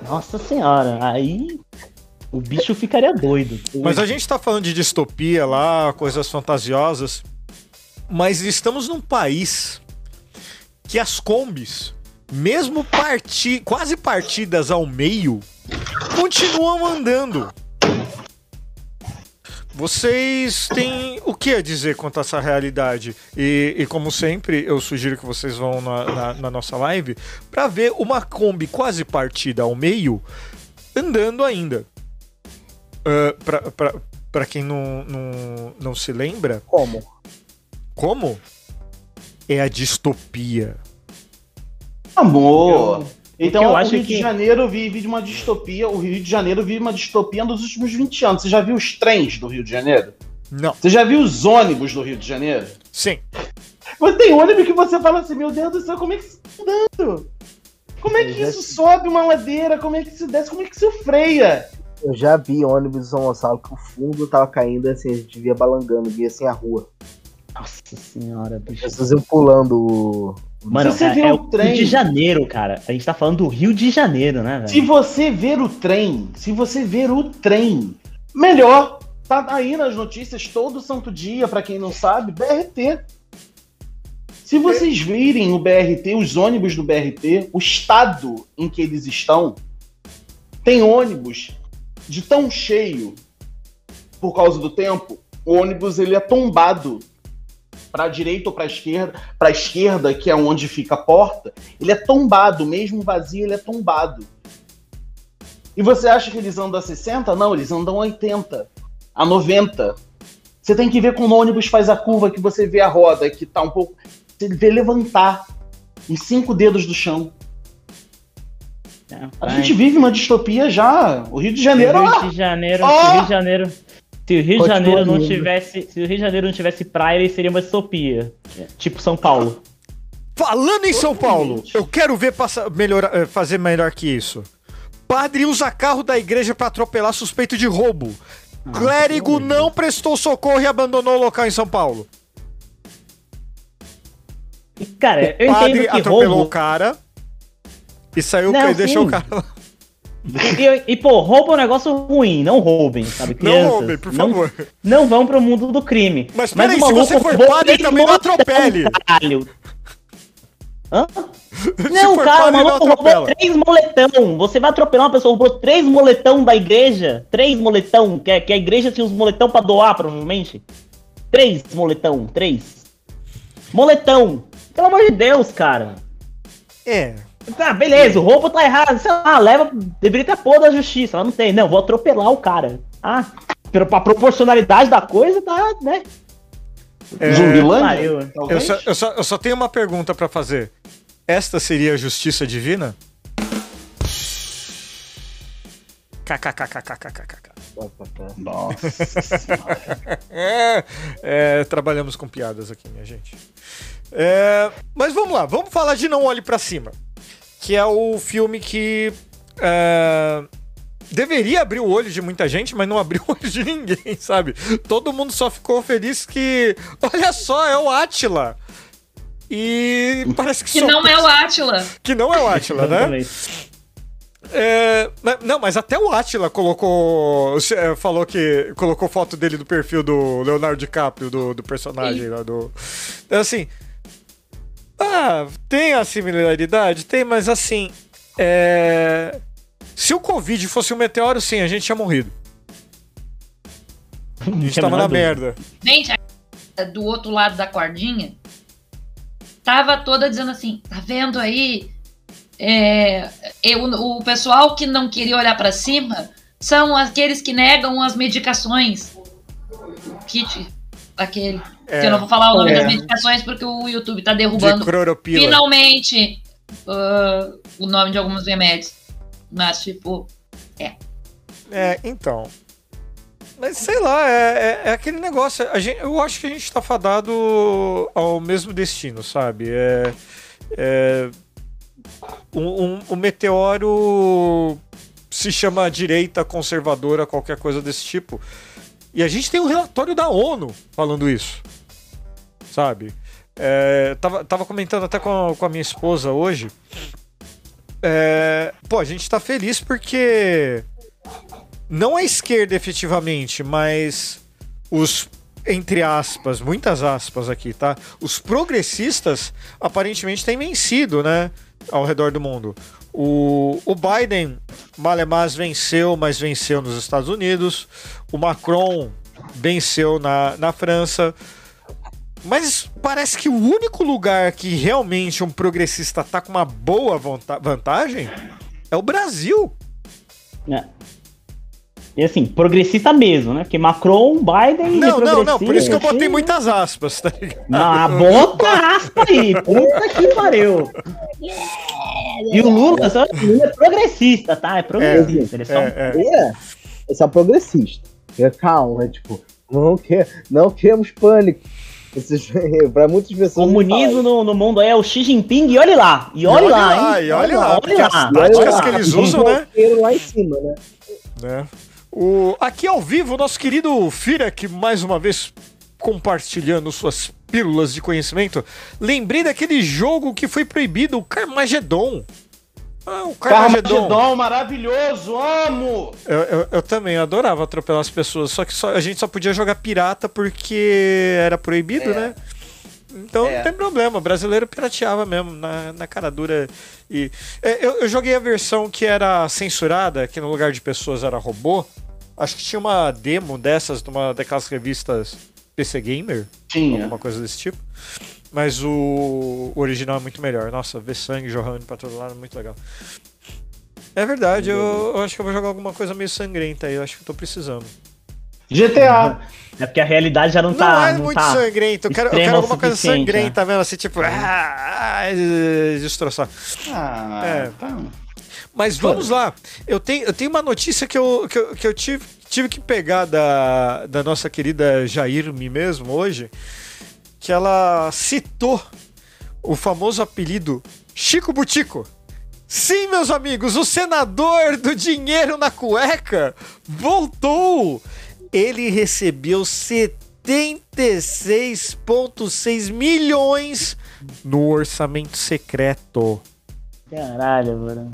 Nossa senhora, aí o bicho ficaria doido. Mas a gente tá falando de distopia lá, coisas fantasiosas. Mas estamos num país que as combis, mesmo parti quase partidas ao meio, continuam andando. Vocês têm o que a dizer quanto a essa realidade? E, e como sempre, eu sugiro que vocês vão na, na, na nossa live para ver uma Kombi quase partida ao meio andando ainda. Uh, para quem não, não, não se lembra. Como? Como? É a distopia. Amor! Então eu o Rio de Janeiro vive de uma distopia. O Rio de Janeiro vive uma distopia nos últimos 20 anos. Você já viu os trens do Rio de Janeiro? Não. Você já viu os ônibus do Rio de Janeiro? Sim. Você tem ônibus que você fala assim, meu Deus do céu, como é que isso tá andando? Como é que isso sobe uma ladeira? Como é que isso desce? Como é que isso freia? Eu já vi ônibus de São Gonçalo que o fundo tava caindo assim, a gente via balangando, via assim a rua. Nossa senhora, bicho. As pessoas iam pulando Mano, você é, é o trem... Rio de Janeiro, cara. A gente tá falando do Rio de Janeiro, né, velho? Se você ver o trem, se você ver o trem, melhor. Tá aí nas notícias todo santo dia, para quem não sabe, BRT. Se vocês virem o BRT, os ônibus do BRT, o estado em que eles estão, tem ônibus de tão cheio por causa do tempo, o ônibus ele é tombado para a direita ou para a esquerda, para a esquerda, que é onde fica a porta, ele é tombado, mesmo vazio, ele é tombado. E você acha que eles andam a 60? Não, eles andam a 80, a 90. Você tem que ver como o ônibus faz a curva, que você vê a roda, que tá um pouco. Você vê levantar em cinco dedos do chão. É, a gente vive uma distopia já. O Rio de Janeiro. O Rio de Janeiro. Oh! O Rio de Janeiro se o Rio de Janeiro não tivesse, se o Rio de Janeiro não tivesse praia, ele seria uma distopia, tipo São Paulo. Falando em São Paulo, eu quero ver passar, melhor, eh, fazer melhor que isso. Padre usa carro da igreja para atropelar suspeito de roubo. Ah, Clérigo não prestou socorro e abandonou o local em São Paulo. Cara, o eu padre entendo que atropelou roubo... o cara e saiu não, e deixou sim. o cara lá. E, e, pô, rouba é um negócio ruim, não roubem, sabe? Crianças, não roubem, por favor. Não, não vão pro mundo do crime. Mas peraí, se você for padre, também não atropele. Caralho. Hã? Não, cara, o maluco roubou três moletão. Você vai atropelar uma pessoa, roubou três moletão da igreja. Três moletão, que, que a igreja tinha os moletão pra doar, provavelmente. Três moletão, três. Moletão. Pelo amor de Deus, cara. É. Tá, beleza, o roubo tá errado. Sei lá, leva. Deveria ter pôr da justiça. Ela não tem. Não, vou atropelar o cara. Ah, pra proporcionalidade da coisa, tá, né? É, Zumbilândia? Eu só, eu, só, eu só tenho uma pergunta para fazer. Esta seria a justiça divina? KKKKKKKK. Nossa. é, é, trabalhamos com piadas aqui, minha gente. É, mas vamos lá, vamos falar de Não Olhe para Cima, que é o filme que é, deveria abrir o olho de muita gente, mas não abriu o olho de ninguém, sabe? Todo mundo só ficou feliz que, olha só, é o Atila. E parece que, que só... não é o Atila. Que não é o Atila, né? É, não, mas até o Atila colocou. É, falou que. Colocou foto dele do perfil do Leonardo DiCaprio, do, do personagem lá do. Então, assim. Ah, tem a similaridade? Tem, mas assim. É. Se o Covid fosse um meteoro, sim, a gente tinha morrido. A gente tava na merda. Gente, do outro lado da cordinha, tava toda dizendo assim: tá vendo aí? É, eu, o pessoal que não queria olhar para cima são aqueles que negam as medicações. Kit, aquele. É, que eu não vou falar o nome é. das medicações porque o YouTube tá derrubando de finalmente uh, o nome de alguns remédios. Mas, tipo, é. É, então. Mas sei lá, é, é, é, aquele negócio. A gente, eu acho que a gente tá fadado ao mesmo destino, sabe? É. é um, um, um meteoro se chama direita conservadora, qualquer coisa desse tipo. E a gente tem um relatório da ONU falando isso. Sabe? É, tava, tava comentando até com a, com a minha esposa hoje é, pô, a gente tá feliz porque não a esquerda efetivamente, mas os entre aspas, muitas aspas aqui, tá? Os progressistas aparentemente têm vencido, né? Ao redor do mundo. O, o Biden, Malemás venceu, mas venceu nos Estados Unidos. O Macron venceu na, na França. Mas parece que o único lugar que realmente um progressista tá com uma boa vantagem é o Brasil. É. E assim, progressista mesmo, né? Porque Macron, Biden. Não, não, não, por isso que eu botei muitas aspas, tá ligado? Não, bota aspa aí, puta que pariu. E o Lula, só, o Lula é progressista, tá? É progressista. É, ele é só. É, é. é só progressista. Calma, é tipo, não, quer, não queremos pânico. para muitas pessoas. Comunismo no, no mundo é o Xi Jinping e olhe lá. E olhe, lá, hein? E olhe lá, olhe lá. As táticas que eles usam, né? lá em cima, né? né? O, aqui ao vivo, o nosso querido Firek, mais uma vez compartilhando suas pílulas de conhecimento. Lembrei daquele jogo que foi proibido, o Carmageddon. Ah, o Carmageddon. Carmageddon maravilhoso, amo! Eu, eu, eu, também adorava atropelar as pessoas, só que só, a gente só podia jogar pirata porque era proibido, é. né? Então é. não tem problema, o brasileiro pirateava mesmo, na, na cara dura. E, é, eu, eu joguei a versão que era censurada, que no lugar de pessoas era robô. Acho que tinha uma demo dessas, de uma daquelas revistas PC Gamer. Tinha. Alguma coisa desse tipo. Mas o, o original é muito melhor. Nossa, ver sangue jorrando pra todo lado é muito legal. É verdade, eu, eu, acho que eu vou jogar alguma coisa meio sangrenta aí. Eu acho que eu tô precisando. GTA. É porque a realidade já não, não tá. É não é muito tá sangrento. Eu quero, eu quero alguma coisa sangrenta né? mesmo, assim, tipo. Ah, destroçar. Ah, é. tá. Mas vamos lá. Eu tenho, eu tenho uma notícia que eu, que eu, que eu tive, tive que pegar da, da nossa querida Jair me mesmo hoje que ela citou o famoso apelido Chico Butico. Sim, meus amigos, o senador do dinheiro na cueca voltou. Ele recebeu 76,6 milhões no orçamento secreto. Caralho, mano.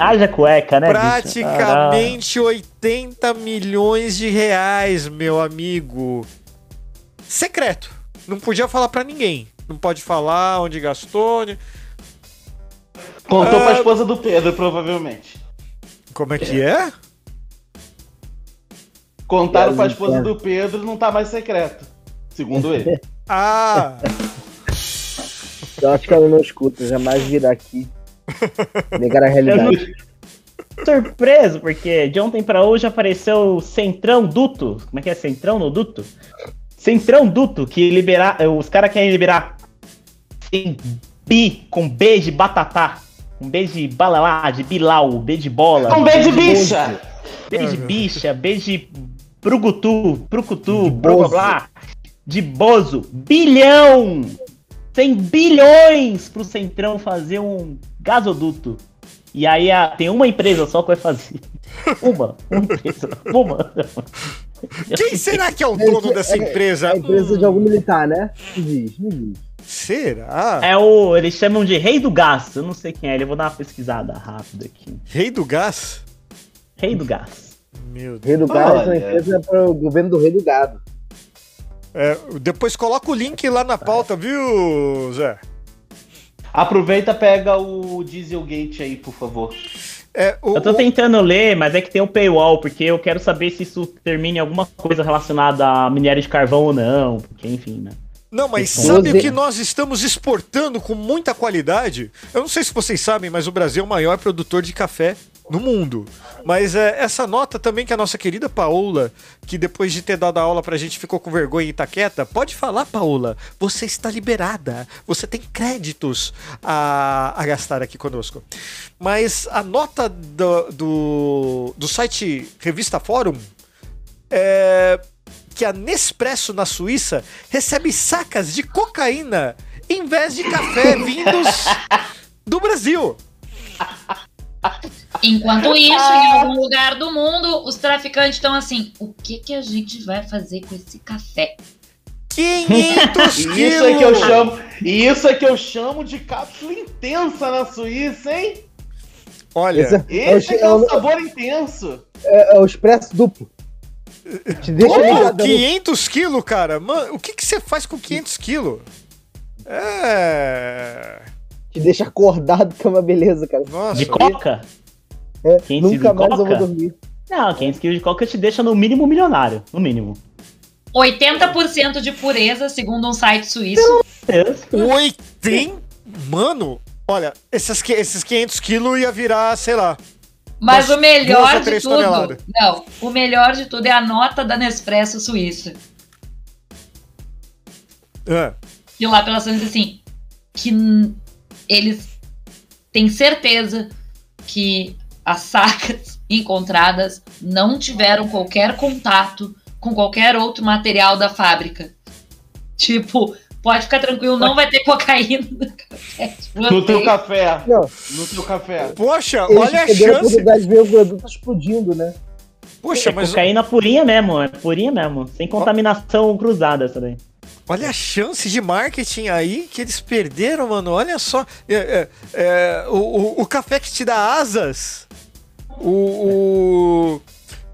Haja cueca, né? Praticamente 80 milhões de reais, meu amigo. Secreto. Não podia falar para ninguém. Não pode falar onde gastou. Onde... Contou ah, pra esposa do Pedro, provavelmente. Como é que é? Contaram pra esposa do Pedro, não tá mais secreto. Segundo ele. ah! Eu acho que ela não escuta, jamais virá aqui. Negar a realidade. Surpreso, porque de ontem pra hoje apareceu Centrão Duto. Como é que é? Centrão no Duto? Centrão Duto, que liberar. Os caras querem liberar sem bi com B de batatá. Um B de balalá, de bilau, B de bola. Com B de bicha! B de bicha, B de brugutu, brucutu, blá blá de bozo. Bilhão! 100 bilhões pro Centrão fazer um gasoduto. E aí a, tem uma empresa só que vai fazer. Uma, uma empresa, uma. Quem será que é o dono é, dessa empresa? É a empresa de algum militar, né? Diz, diz. Será? É o. Eles chamam de Rei do Gás. Eu não sei quem é, eu vou dar uma pesquisada rápida aqui. Rei do Gás? Rei do Gás. Meu Deus. Rei do Gás é uma empresa para o governo do Rei do Gado. É, depois coloca o link lá na pauta, viu, Zé? Aproveita pega o Dieselgate aí, por favor. É, o, eu tô tentando ler, mas é que tem o um paywall, porque eu quero saber se isso termina em alguma coisa relacionada a minério de carvão ou não, porque enfim, né? Não, mas sabe o que nós estamos exportando com muita qualidade? Eu não sei se vocês sabem, mas o Brasil é o maior produtor de café no mundo. Mas é, essa nota também que a nossa querida Paola, que depois de ter dado a aula pra gente ficou com vergonha e tá quieta, pode falar, Paola, você está liberada, você tem créditos a, a gastar aqui conosco. Mas a nota do, do, do site Revista Fórum é que a Nespresso na Suíça recebe sacas de cocaína em vez de café vindos do Brasil. Enquanto isso, em algum lugar do mundo, os traficantes estão assim: o que, que a gente vai fazer com esse café? 500 quilos! Isso é que eu chamo, isso é que eu chamo de cápsula intensa na Suíça, hein? Olha, esse, é, esse é, é, o sabor intenso. É, é o expresso duplo. Te deixa oh, 500 quilos, cara? Mano, o que, que você faz com 500 quilos? É te deixa acordado, que é uma beleza, cara. Nossa, de coca? É, nunca mais coca? eu vou dormir. Não, 500 quilos de coca te deixa no mínimo milionário, no mínimo. 80% de pureza, segundo um site suíço. 80? Mano, olha, esses, esses 500 quilos ia virar, sei lá. Mas o melhor de tudo. Toneladas. Não, o melhor de tudo é a nota da Nespresso Suíça. É. E lá pelas diz assim: que eles têm certeza que as sacas encontradas não tiveram qualquer contato com qualquer outro material da fábrica. Tipo, pode ficar tranquilo, não vai ter cocaína no café. No teu café. Não. No teu café. Poxa, Eles olha a chance. A ver o produto explodindo, né? Poxa, é mas. Cocaína purinha mesmo, é purinha mesmo. Sem contaminação cruzada essa daí. Olha a chance de marketing aí que eles perderam, mano. Olha só. É, é, é, o, o, o, café que te dá asas. O. o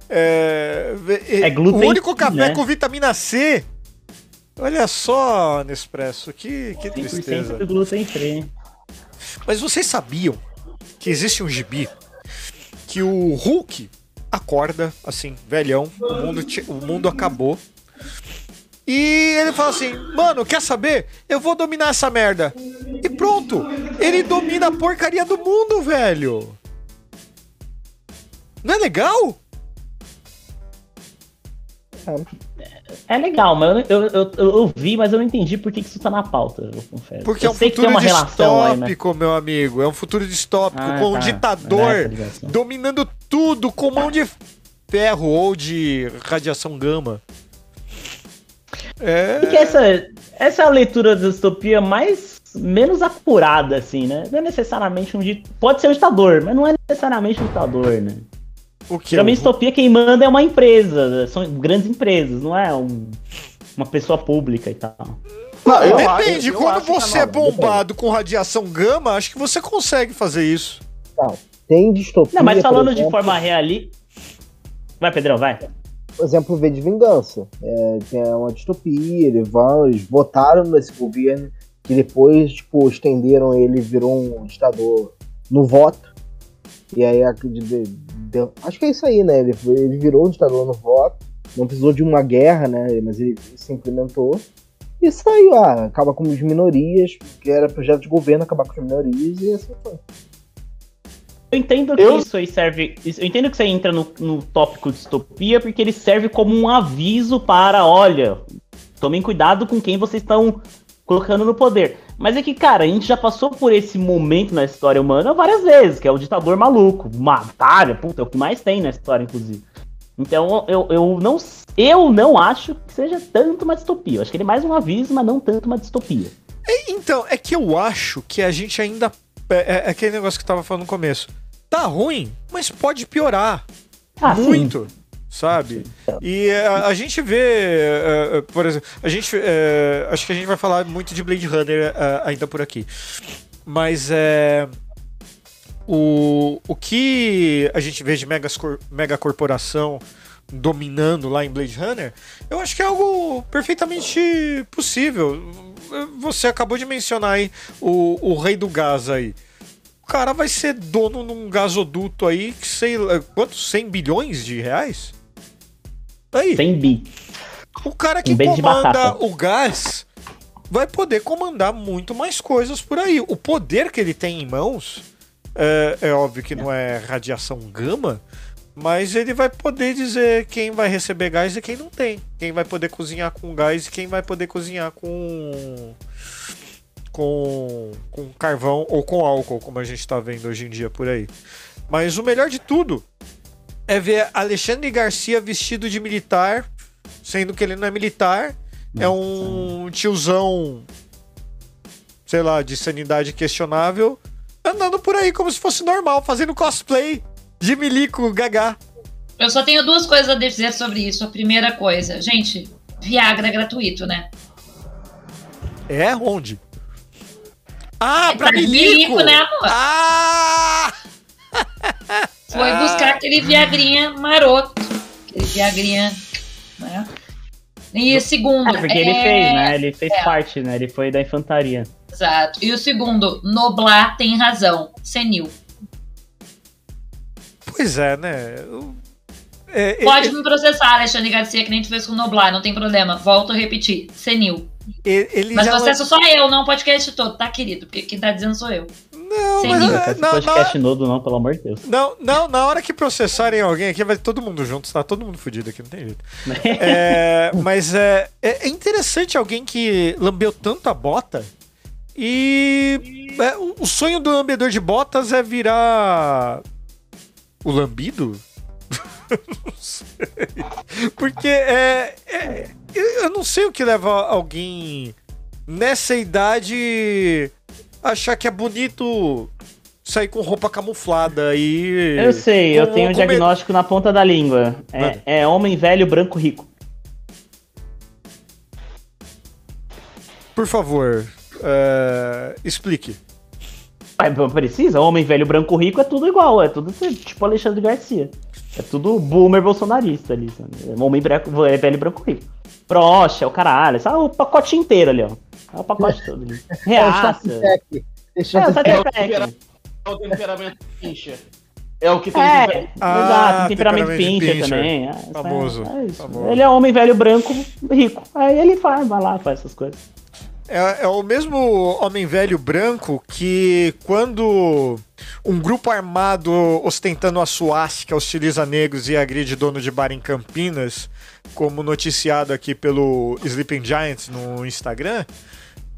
é, é, glúten, o único café né? com vitamina C. Olha só, Nespresso, que, que tristeza. glúten free. Mas vocês sabiam que existe um gibi que o Hulk acorda, assim, velhão, o mundo, o mundo acabou. E ele fala assim: Mano, quer saber? Eu vou dominar essa merda. E pronto. Ele domina a porcaria do mundo, velho. Não é legal? É legal, mas eu, eu, eu, eu, vi, mas eu não entendi por que isso tá na pauta, eu confesso. Porque eu é um futuro distópico, aí, né? meu amigo. É um futuro distópico ah, com tá. um ditador é dominando tudo com mão de ferro ou de radiação gama. É... que essa, essa é a leitura da distopia mais menos apurada, assim, né? Não é necessariamente um ditador. Pode ser um ditador, mas não é necessariamente um ditador, né? O que? Geralmente, distopia quem manda é uma empresa, são grandes empresas, não é um, uma pessoa pública e tal. Não, eu Depende, eu quando você é bombado depende. com radiação gama, acho que você consegue fazer isso. Não, tem distopia. Não, mas falando exemplo, de forma realista. Vai, Pedrão, vai. Por exemplo, V de Vingança. É, uma distopia, eles, vão, eles votaram nesse governo que depois, tipo, estenderam ele virou um ditador no voto. E aí, acho que é isso aí, né? Ele, ele virou um ditador no voto. Não precisou de uma guerra, né? Mas ele se implementou. E saiu, ah, acaba com as minorias, que era projeto de governo acabar com as minorias, e assim foi. Eu entendo que eu... isso aí serve. Eu entendo que você entra no, no tópico distopia, porque ele serve como um aviso para, olha, tomem cuidado com quem vocês estão colocando no poder. Mas é que, cara, a gente já passou por esse momento na história humana várias vezes, que é o ditador maluco. Matária, puta, é o que mais tem na história, inclusive. Então eu, eu, não, eu não acho que seja tanto uma distopia. Eu acho que ele é mais um aviso, mas não tanto uma distopia. É, então, é que eu acho que a gente ainda. É, é, é aquele negócio que eu tava falando no começo. Tá ruim, mas pode piorar. Ah, muito. Sim sabe? E a, a gente vê, uh, por exemplo, a gente, uh, acho que a gente vai falar muito de Blade Runner uh, ainda por aqui, mas é o, o que a gente vê de mega, mega corporação dominando lá em Blade Runner, eu acho que é algo perfeitamente possível. Você acabou de mencionar aí o, o rei do gás aí. O cara vai ser dono num gasoduto aí que sei quantos 100 bilhões de reais? Aí. 100 bi. O cara que um comanda o gás vai poder comandar muito mais coisas por aí. O poder que ele tem em mãos é, é óbvio que não é radiação gama, mas ele vai poder dizer quem vai receber gás e quem não tem. Quem vai poder cozinhar com gás e quem vai poder cozinhar com. com. com carvão ou com álcool, como a gente está vendo hoje em dia por aí. Mas o melhor de tudo é ver Alexandre Garcia vestido de militar, sendo que ele não é militar, é um tiozão, sei lá, de sanidade questionável, andando por aí como se fosse normal, fazendo cosplay de milico gagá. Eu só tenho duas coisas a dizer sobre isso. A primeira coisa, gente, Viagra é gratuito, né? É onde? Ah, é pra, pra milico. milico, né, amor? Ah! Foi buscar aquele Viagrinha maroto. Aquele Viagrinha. Né? E o segundo. É, porque é... ele fez, né? Ele fez é. parte, né? Ele foi da infantaria. Exato. E o segundo, Noblar tem razão. Senil. Pois é, né? É, Pode ele... me processar, Alexandre Garcia, que nem tu fez com o Noblar, não tem problema. Volto a repetir. Senil. Ele Mas processo só eu, não o podcast todo, tá, querido? Porque quem tá dizendo sou eu. Não, Sem mas. É, não, podcast não, nodo não, pelo amor de Deus. Não, não, na hora que processarem alguém aqui, vai todo mundo junto, tá todo mundo fudido aqui, não tem jeito. é, mas é, é, é interessante alguém que lambeu tanto a bota e é, o sonho do lambedor de botas é virar o lambido? não sei. Porque é, é, eu não sei o que leva alguém nessa idade achar que é bonito sair com roupa camuflada e. Eu sei, eu tenho um diagnóstico na ponta da língua. É, é homem velho, branco, rico. Por favor, uh, explique. Precisa? Homem velho, branco, rico é tudo igual, é tudo tipo Alexandre Garcia. É tudo boomer bolsonarista ali. Sabe? Homem branco, é velho, branco, rico. Proxa, o caralho, sabe o pacote inteiro ali, ó. É o pacote todo. Reaça. É, o temperamento pincha. É o que tem é, de... ah, Exato, temperamento, temperamento pincha, também. É, famoso, é famoso, Ele é homem velho branco, rico. Aí ele faz, vai lá, faz essas coisas. É, é, o mesmo homem velho branco que quando um grupo armado ostentando a suástica hostiliza negros e agride dono de bar em Campinas, como noticiado aqui pelo Sleeping Giants no Instagram,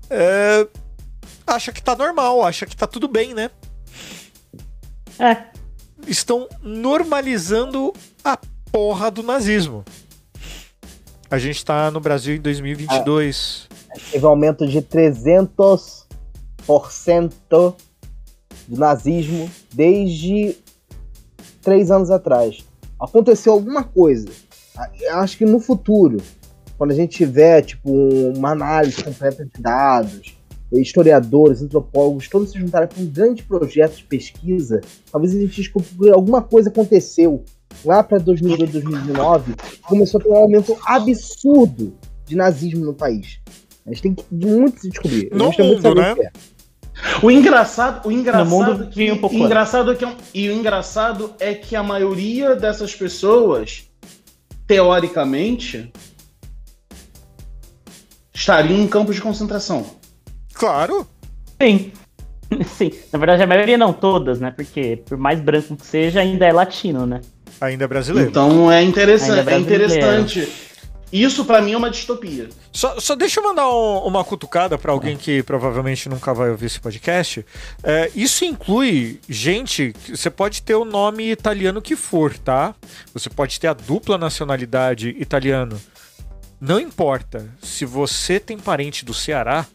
é, acha que tá normal, acha que tá tudo bem, né? É. Estão normalizando a porra do nazismo. A gente tá no Brasil em 2022. Ah, teve um aumento de 300% do nazismo desde três anos atrás. Aconteceu alguma coisa. Acho que no futuro quando a gente tiver tipo uma análise completa de dados, historiadores, antropólogos, todos se juntarem para um grande projeto de pesquisa, talvez a gente descubra alguma coisa aconteceu lá para 2008, 2019, começou a ter um aumento absurdo de nazismo no país. A gente tem que muito se descobrir. No mundo, né? É. O engraçado, o engraçado, no mundo que, um pouco engraçado é que é e o engraçado é que a maioria dessas pessoas, teoricamente, estariam em campos de concentração. Claro. Sim. Sim. Na verdade, a maioria não todas, né? Porque por mais branco que seja, ainda é latino, né? Ainda é brasileiro. Então é interessante. É, é interessante. Isso para mim é uma distopia. Só, só deixa eu mandar um, uma cutucada para alguém que provavelmente nunca vai ouvir esse podcast. É, isso inclui gente. Você pode ter o nome italiano que for, tá? Você pode ter a dupla nacionalidade italiano. Não importa. Se você tem parente do Ceará,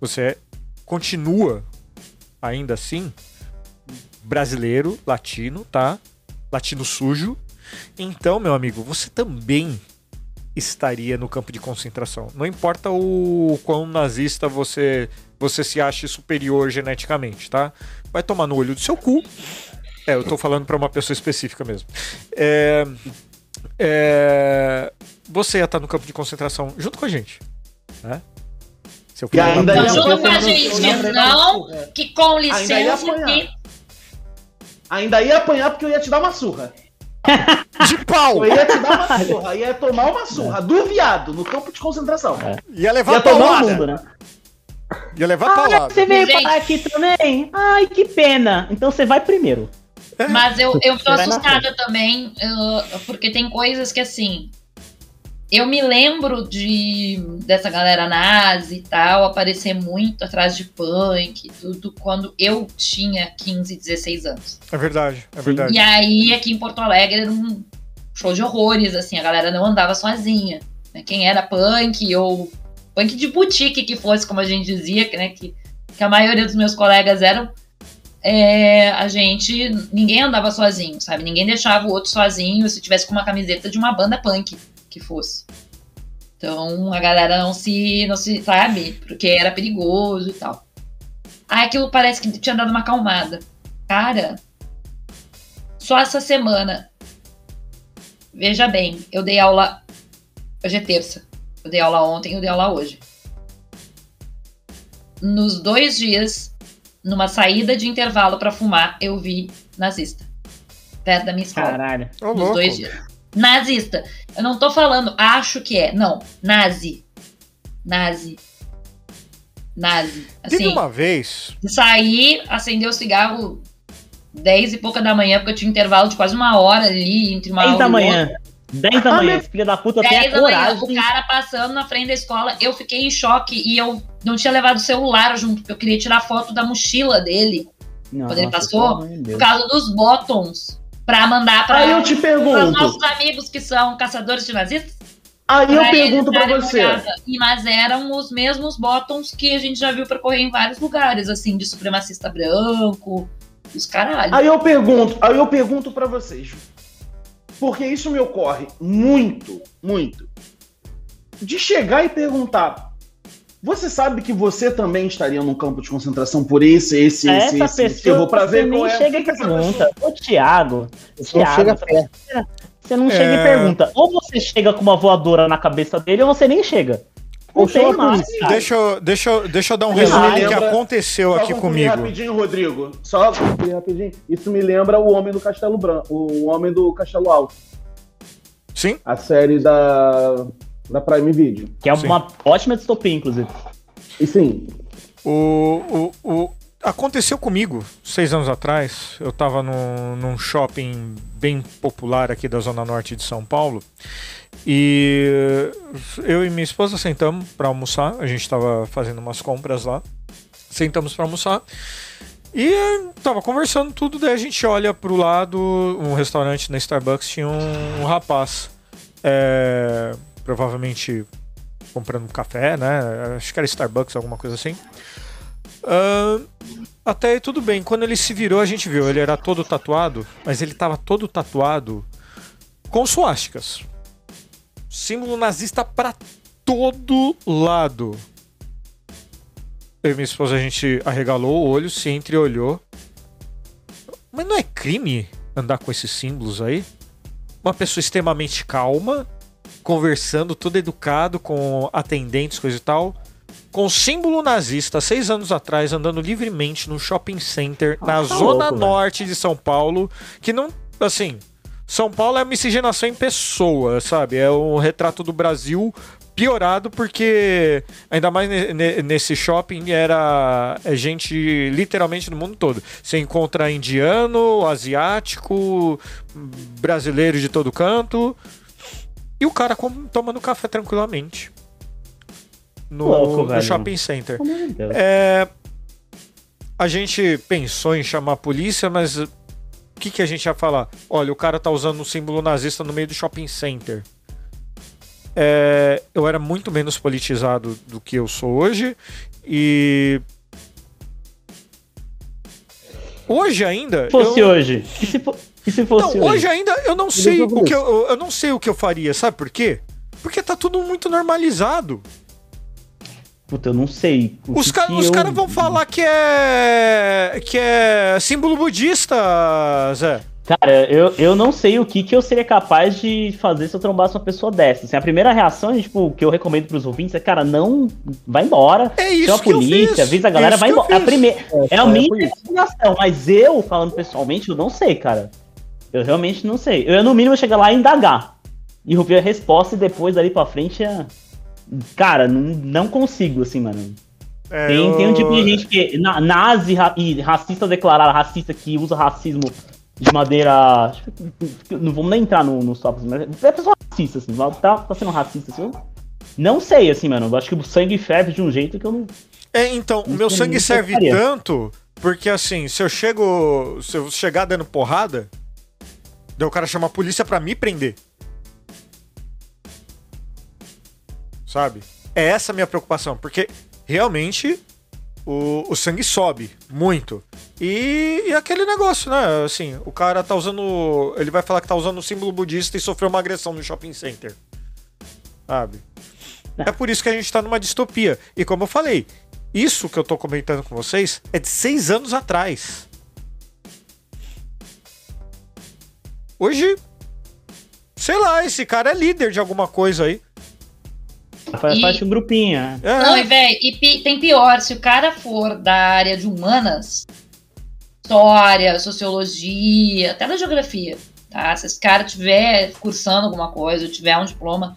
você continua ainda assim brasileiro, latino, tá? Latino sujo. Então, meu amigo, você também estaria no campo de concentração. Não importa o quão nazista você você se ache superior geneticamente, tá? Vai tomar no olho do seu cu. É, eu tô falando para uma pessoa específica mesmo. É, é, você ia estar no campo de concentração junto com a gente, né? Seu filho ainda não, junto com a gente, não, que com licença ainda ia, apanhar. ainda ia apanhar porque eu ia te dar uma surra. De pau! Eu ia te dar uma surra, ia tomar uma surra do viado no campo de concentração. É. Ia levar ia tomar o mundo, né? Ia levar ah, palavra. Você veio Gente. parar aqui também? Ai, que pena. Então você vai primeiro. É. Mas eu, eu tô assustada também, uh, porque tem coisas que assim. Eu me lembro de dessa galera nazi e tal aparecer muito atrás de punk, tudo quando eu tinha 15, 16 anos. É verdade, é verdade. E aí aqui em Porto Alegre era um show de horrores, assim, a galera não andava sozinha. Né? Quem era punk ou punk de boutique que fosse, como a gente dizia, né, que, que a maioria dos meus colegas eram, é, a gente, ninguém andava sozinho, sabe? Ninguém deixava o outro sozinho se tivesse com uma camiseta de uma banda punk que fosse. Então a galera não se, não se sabe, porque era perigoso e tal. Aí aquilo parece que tinha dado uma acalmada. Cara, só essa semana. Veja bem, eu dei aula. Hoje é terça. Eu dei aula ontem, eu dei aula hoje. Nos dois dias, numa saída de intervalo para fumar, eu vi nazista. Perto da minha escola. Caralho. Nos dois dias. Nazista. Eu não tô falando, acho que é. Não, nazi. Nazi. Nazi. Assim, Teve uma vez. Saí, acendeu o cigarro 10 e pouca da manhã, porque eu tinha um intervalo de quase uma hora ali entre uma 10 da manhã. 10 da manhã, filha da puta, tem a coragem. o cara passando na frente da escola, eu fiquei em choque e eu não tinha levado o celular junto, porque eu queria tirar foto da mochila dele. Não, quando ele passou, por causa dos bottoms para mandar para os nossos amigos que são caçadores de nazistas. Aí eu pergunto para você. E, mas eram os mesmos bottoms que a gente já viu percorrer em vários lugares, assim, de supremacista branco, os caralho. Aí eu pergunto, aí eu pergunto para vocês. Porque isso me ocorre muito, muito. De chegar e perguntar você sabe que você também estaria num campo de concentração por esse, esse, esse, Essa esse pessoa, motivo, pra ver qual é. chega e pergunta. Ô, Thiago, Thiago chega perto. Você não é... chega e pergunta. Ou você chega com uma voadora na cabeça dele, ou você nem chega. Não tem mais, deixa, eu, deixa, eu, deixa eu dar um resumo do que aconteceu aqui comigo. rapidinho, Rodrigo. Só rapidinho. Isso me lembra o Homem do Castelo Branco, o Homem do Castelo Alto. Sim. A série da da Prime Video. Que é sim. uma ótima distopia, inclusive. E sim. O, o, o, aconteceu comigo seis anos atrás. Eu estava num, num shopping bem popular aqui da Zona Norte de São Paulo. E eu e minha esposa sentamos para almoçar. A gente estava fazendo umas compras lá. Sentamos para almoçar. E tava conversando tudo, daí a gente olha pro lado, um restaurante na Starbucks tinha um, um rapaz é, provavelmente comprando café, né? Acho que era Starbucks, alguma coisa assim. Uh, até aí tudo bem. Quando ele se virou, a gente viu. Ele era todo tatuado, mas ele tava todo tatuado com suásticas. Símbolo nazista pra todo lado. Eu e minha esposa, a gente arregalou o olho, se entreolhou. Mas não é crime andar com esses símbolos aí? Uma pessoa extremamente calma, conversando, todo educado com atendentes, coisa e tal com símbolo nazista seis anos atrás, andando livremente no shopping center ah, na tá zona louco, norte de São Paulo, que não, assim, São Paulo é a miscigenação em pessoa, sabe? É um retrato do Brasil piorado porque ainda mais nesse shopping era é gente literalmente do mundo todo. Você encontra indiano, asiático, brasileiro de todo canto e o cara tomando café tranquilamente no, Louco, no shopping center. É, a gente pensou em chamar a polícia, mas o que, que a gente ia falar? Olha, o cara tá usando um símbolo nazista no meio do shopping center. É, eu era muito menos politizado do que eu sou hoje e hoje ainda. Fosse eu... hoje. Se, e se fosse não, hoje? hoje ainda eu não sei o que eu, eu não sei o que eu faria, sabe por quê? Porque tá tudo muito normalizado. Puta, eu não sei. Os, ca os eu... caras vão falar que é. que é símbolo budista, Zé. Cara, eu, eu não sei o que, que eu seria capaz de fazer se eu trombasse uma pessoa dessa. Assim, a primeira reação, tipo, que eu recomendo pros ouvintes é, cara, não vai embora. É isso Chama a polícia, avisa a galera, é vai embora. É a primeira, é, é a minha recomendação, mas eu, falando pessoalmente, eu não sei, cara. Eu realmente não sei. Eu, no mínimo, chegar lá e indagar. E ouvir a resposta e depois, dali pra frente, é... Cara, não, não consigo, assim, mano. É, tem, eu... tem um tipo de gente que. Na, nazi ra, e racista declarado, racista que usa racismo de maneira. Não vamos nem entrar no, no tópicos, mas é pessoa racista, assim. Tá, tá sendo racista, assim. não sei, assim, mano. Eu acho que o sangue ferve de um jeito que eu não. É, então, o meu sangue serve tanto porque, assim, se eu chego. Se eu chegar dando porrada, daí o cara chama a polícia pra me prender. sabe? É essa a minha preocupação, porque realmente o, o sangue sobe muito. E, e, aquele negócio, né? Assim, o cara tá usando. Ele vai falar que tá usando o símbolo budista e sofreu uma agressão no shopping center. Sabe? É por isso que a gente tá numa distopia. E como eu falei, isso que eu tô comentando com vocês é de seis anos atrás. Hoje, sei lá, esse cara é líder de alguma coisa aí. Faz parte do grupinho. É. é. Não, e velho, e tem pior, se o cara for da área de humanas, história, sociologia, até da geografia, tá? Se esse cara tiver cursando alguma coisa, ou tiver um diploma,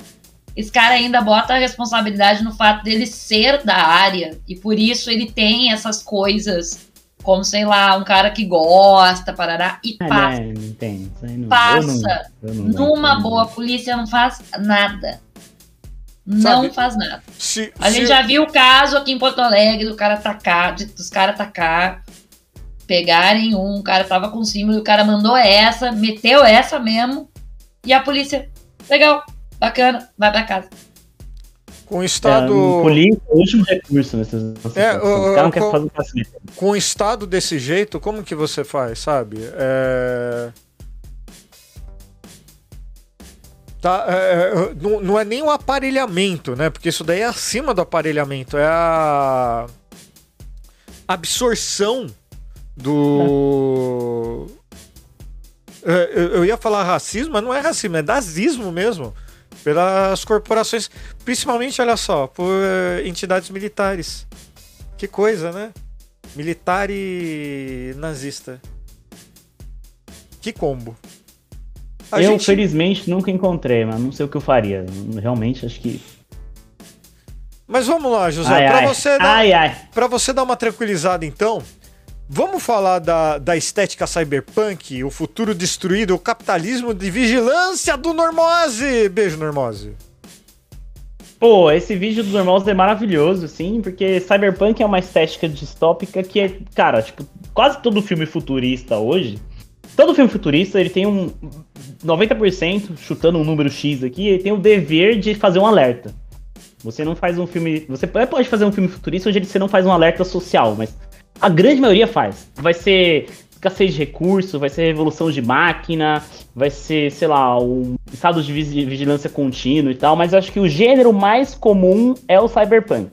esse cara ainda bota a responsabilidade no fato dele ser da área, e por isso ele tem essas coisas como, sei lá, um cara que gosta, parará, e é, passa. Né, não tem, não, passa. Eu não, eu não numa boa, a polícia não faz nada. Não Sabe, faz nada. Se, a se gente já viu o caso aqui em Porto Alegre do cara atacar, dos caras atacar, pegarem um, o cara tava com símbolo e o cara mandou essa, meteu essa mesmo, e a polícia, legal, bacana, vai pra casa. Com o estado. É, polícia é o último recurso nessas é, o, cara não quer fazer Com o estado desse jeito, como que você faz, sabe? É. Tá, é, é, não, não é nem o aparelhamento, né? Porque isso daí é acima do aparelhamento, é a absorção do. É. Eu ia falar racismo, mas não é racismo, é nazismo mesmo. Pelas corporações, principalmente, olha só, por entidades militares. Que coisa, né? Militar e nazista. Que combo. A eu, gente... felizmente, nunca encontrei, mas não sei o que eu faria. Realmente, acho que. Mas vamos lá, José. Ai, pra, ai. Você dar, ai, ai. pra você dar uma tranquilizada, então, vamos falar da, da estética cyberpunk, o futuro destruído, o capitalismo de vigilância do Normose. Beijo, Normose. Pô, esse vídeo do Normose é maravilhoso, sim, porque cyberpunk é uma estética distópica que é, cara, tipo, quase todo filme futurista hoje Todo filme futurista, ele tem um 90%, chutando um número X aqui, ele tem o dever de fazer um alerta. Você não faz um filme. Você pode fazer um filme futurista onde você não faz um alerta social, mas a grande maioria faz. Vai ser escassez de recurso, vai ser revolução de máquina, vai ser, sei lá, um estado de vigilância contínuo e tal, mas acho que o gênero mais comum é o cyberpunk,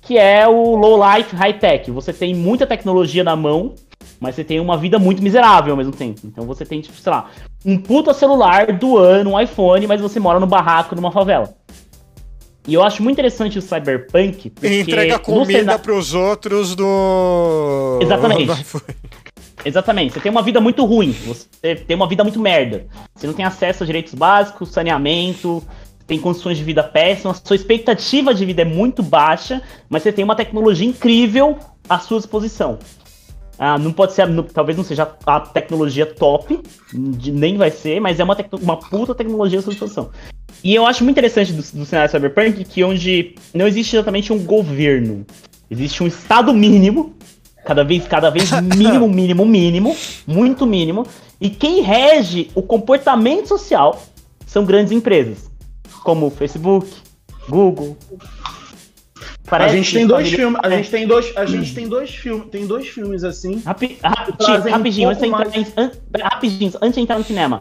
que é o low life high tech. Você tem muita tecnologia na mão, mas você tem uma vida muito miserável ao mesmo tempo. Então você tem, tipo, sei lá, um puta celular do ano, um iPhone, mas você mora no barraco numa favela. E eu acho muito interessante o Cyberpunk. Porque entrega comida cena... pros outros do. Exatamente. Exatamente. Você tem uma vida muito ruim. Você tem uma vida muito merda. Você não tem acesso a direitos básicos, saneamento, tem condições de vida péssimas, sua expectativa de vida é muito baixa, mas você tem uma tecnologia incrível à sua disposição. Ah, não pode ser, talvez não seja a tecnologia top, nem vai ser, mas é uma, uma puta tecnologia à sua disposição. E eu acho muito interessante do, do cenário cyberpunk que onde não existe exatamente um governo, existe um estado mínimo, cada vez, cada vez mínimo, mínimo, mínimo, muito mínimo, e quem rege o comportamento social são grandes empresas, como Facebook, Google, Parece a gente tem dois filmes, a gente tem dois, a gente tem dois filmes, tem dois filmes assim. Rapi, rapi, rapidinho, um antes mais... em, an, rapidinho, antes de entrar no cinema.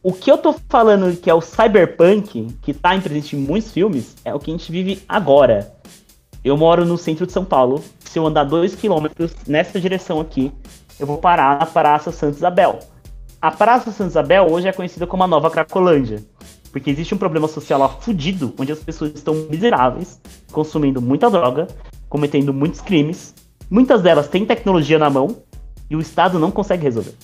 O que eu tô falando que é o cyberpunk, que tá em presente em muitos filmes, é o que a gente vive agora. Eu moro no centro de São Paulo. Se eu andar dois quilômetros nessa direção aqui, eu vou parar na Praça Santa Isabel. A Praça Santa Isabel hoje é conhecida como a Nova Cracolândia. Porque existe um problema social lá fudido, onde as pessoas estão miseráveis, consumindo muita droga, cometendo muitos crimes. Muitas delas têm tecnologia na mão e o Estado não consegue resolver.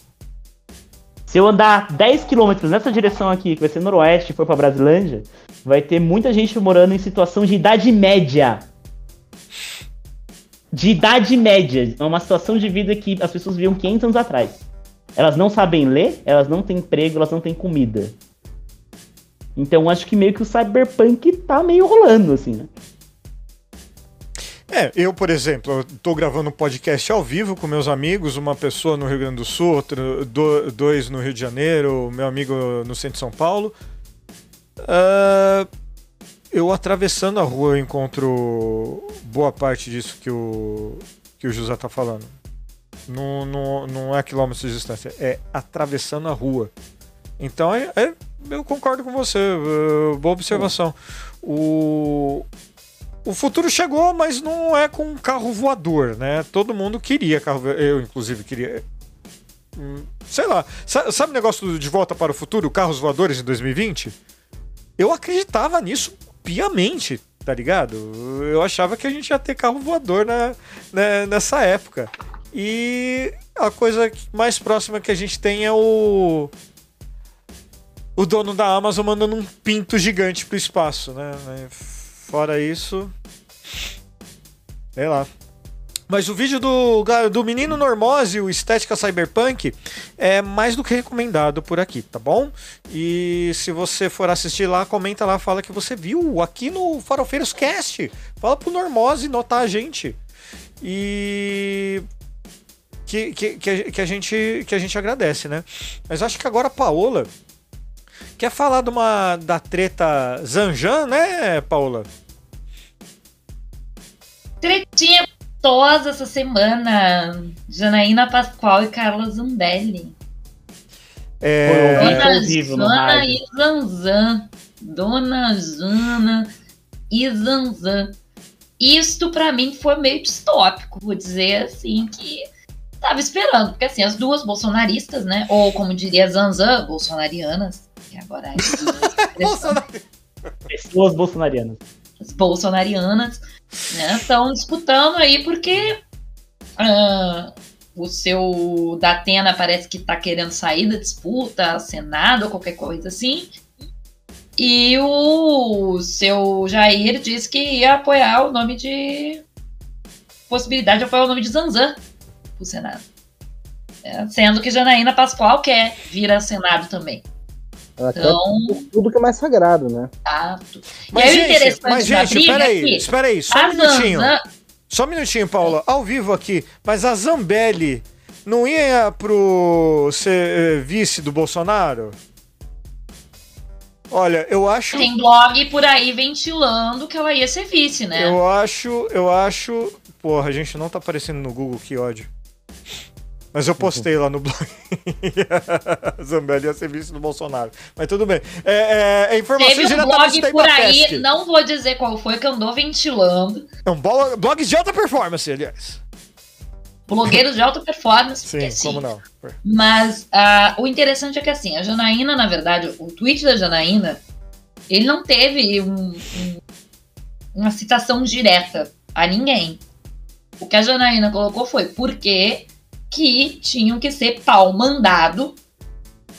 Se eu andar 10 km nessa direção aqui, que vai ser noroeste, e for pra Brasilândia, vai ter muita gente morando em situação de idade média. De idade média. É uma situação de vida que as pessoas viviam 500 anos atrás. Elas não sabem ler, elas não têm emprego, elas não têm comida. Então acho que meio que o cyberpunk tá meio rolando, assim, né? É, eu, por exemplo, estou gravando um podcast ao vivo com meus amigos, uma pessoa no Rio Grande do Sul, outro, do, dois no Rio de Janeiro, meu amigo no centro de São Paulo. Uh, eu atravessando a rua eu encontro boa parte disso que o, que o José está falando. Não, não, não é quilômetros de distância, é atravessando a rua. Então é, é eu concordo com você. Boa observação. O, o futuro chegou, mas não é com carro voador, né? Todo mundo queria carro Eu, inclusive, queria. Hum, sei lá. Sabe o negócio de volta para o futuro, carros voadores em 2020? Eu acreditava nisso piamente, tá ligado? Eu achava que a gente ia ter carro voador na, na nessa época. E a coisa mais próxima que a gente tem é o o dono da Amazon mandando um pinto gigante pro espaço, né? Fora isso. Sei lá. Mas o vídeo do, do Menino Normose, o Estética Cyberpunk, é mais do que recomendado por aqui, tá bom? E se você for assistir lá, comenta lá, fala que você viu aqui no Farofeiros Cast. Fala pro Normose notar a gente. E. Que, que, que, a, gente, que a gente agradece, né? Mas acho que agora a Paola Quer falar de uma da treta Zanjan, né, Paula? Tretinha gostosa essa semana. Janaína Pascoal e Carla Zambelli. É... Dona Zana e Zanzan. Dona Zana e Zanzan. Isto para mim foi meio distópico, vou dizer assim, que tava esperando, porque assim, as duas bolsonaristas, né, ou como diria Zanzan, bolsonarianas, que agora é Pessoas bolsonarianas. As bolsonarianas estão né, disputando aí porque uh, o seu Datena parece que está querendo sair da disputa, Senado ou qualquer coisa assim. E o seu Jair disse que ia apoiar o nome de. Possibilidade de apoiar o nome de Zanzan pro Senado. É, sendo que Janaína Pascoal quer vir ao Senado também. Ela então, tudo que é mais sagrado, né? Exato. Mas, e é gente, mas, gente, peraí, espera aí, só um minutinho. Zanzan... Só um minutinho, Paula. Ao vivo aqui. Mas a Zambelli não ia pro ser eh, vice do Bolsonaro? Olha, eu acho. Tem blog por aí ventilando que ela ia ser vice, né? Eu acho, eu acho. Porra, a gente não tá aparecendo no Google, que ódio. Mas eu postei lá no blog. Zambelli ia ser vice do Bolsonaro. Mas tudo bem. É, é, é informação Teve um blog por aí, não vou dizer qual foi, que andou ventilando. É um blog de alta performance, aliás. Blogueiros de alta performance. sim, sim, como não. Mas uh, o interessante é que assim, a Janaína, na verdade, o tweet da Janaína, ele não teve um, um, uma citação direta a ninguém. O que a Janaína colocou foi porque que tinham que ser pau mandado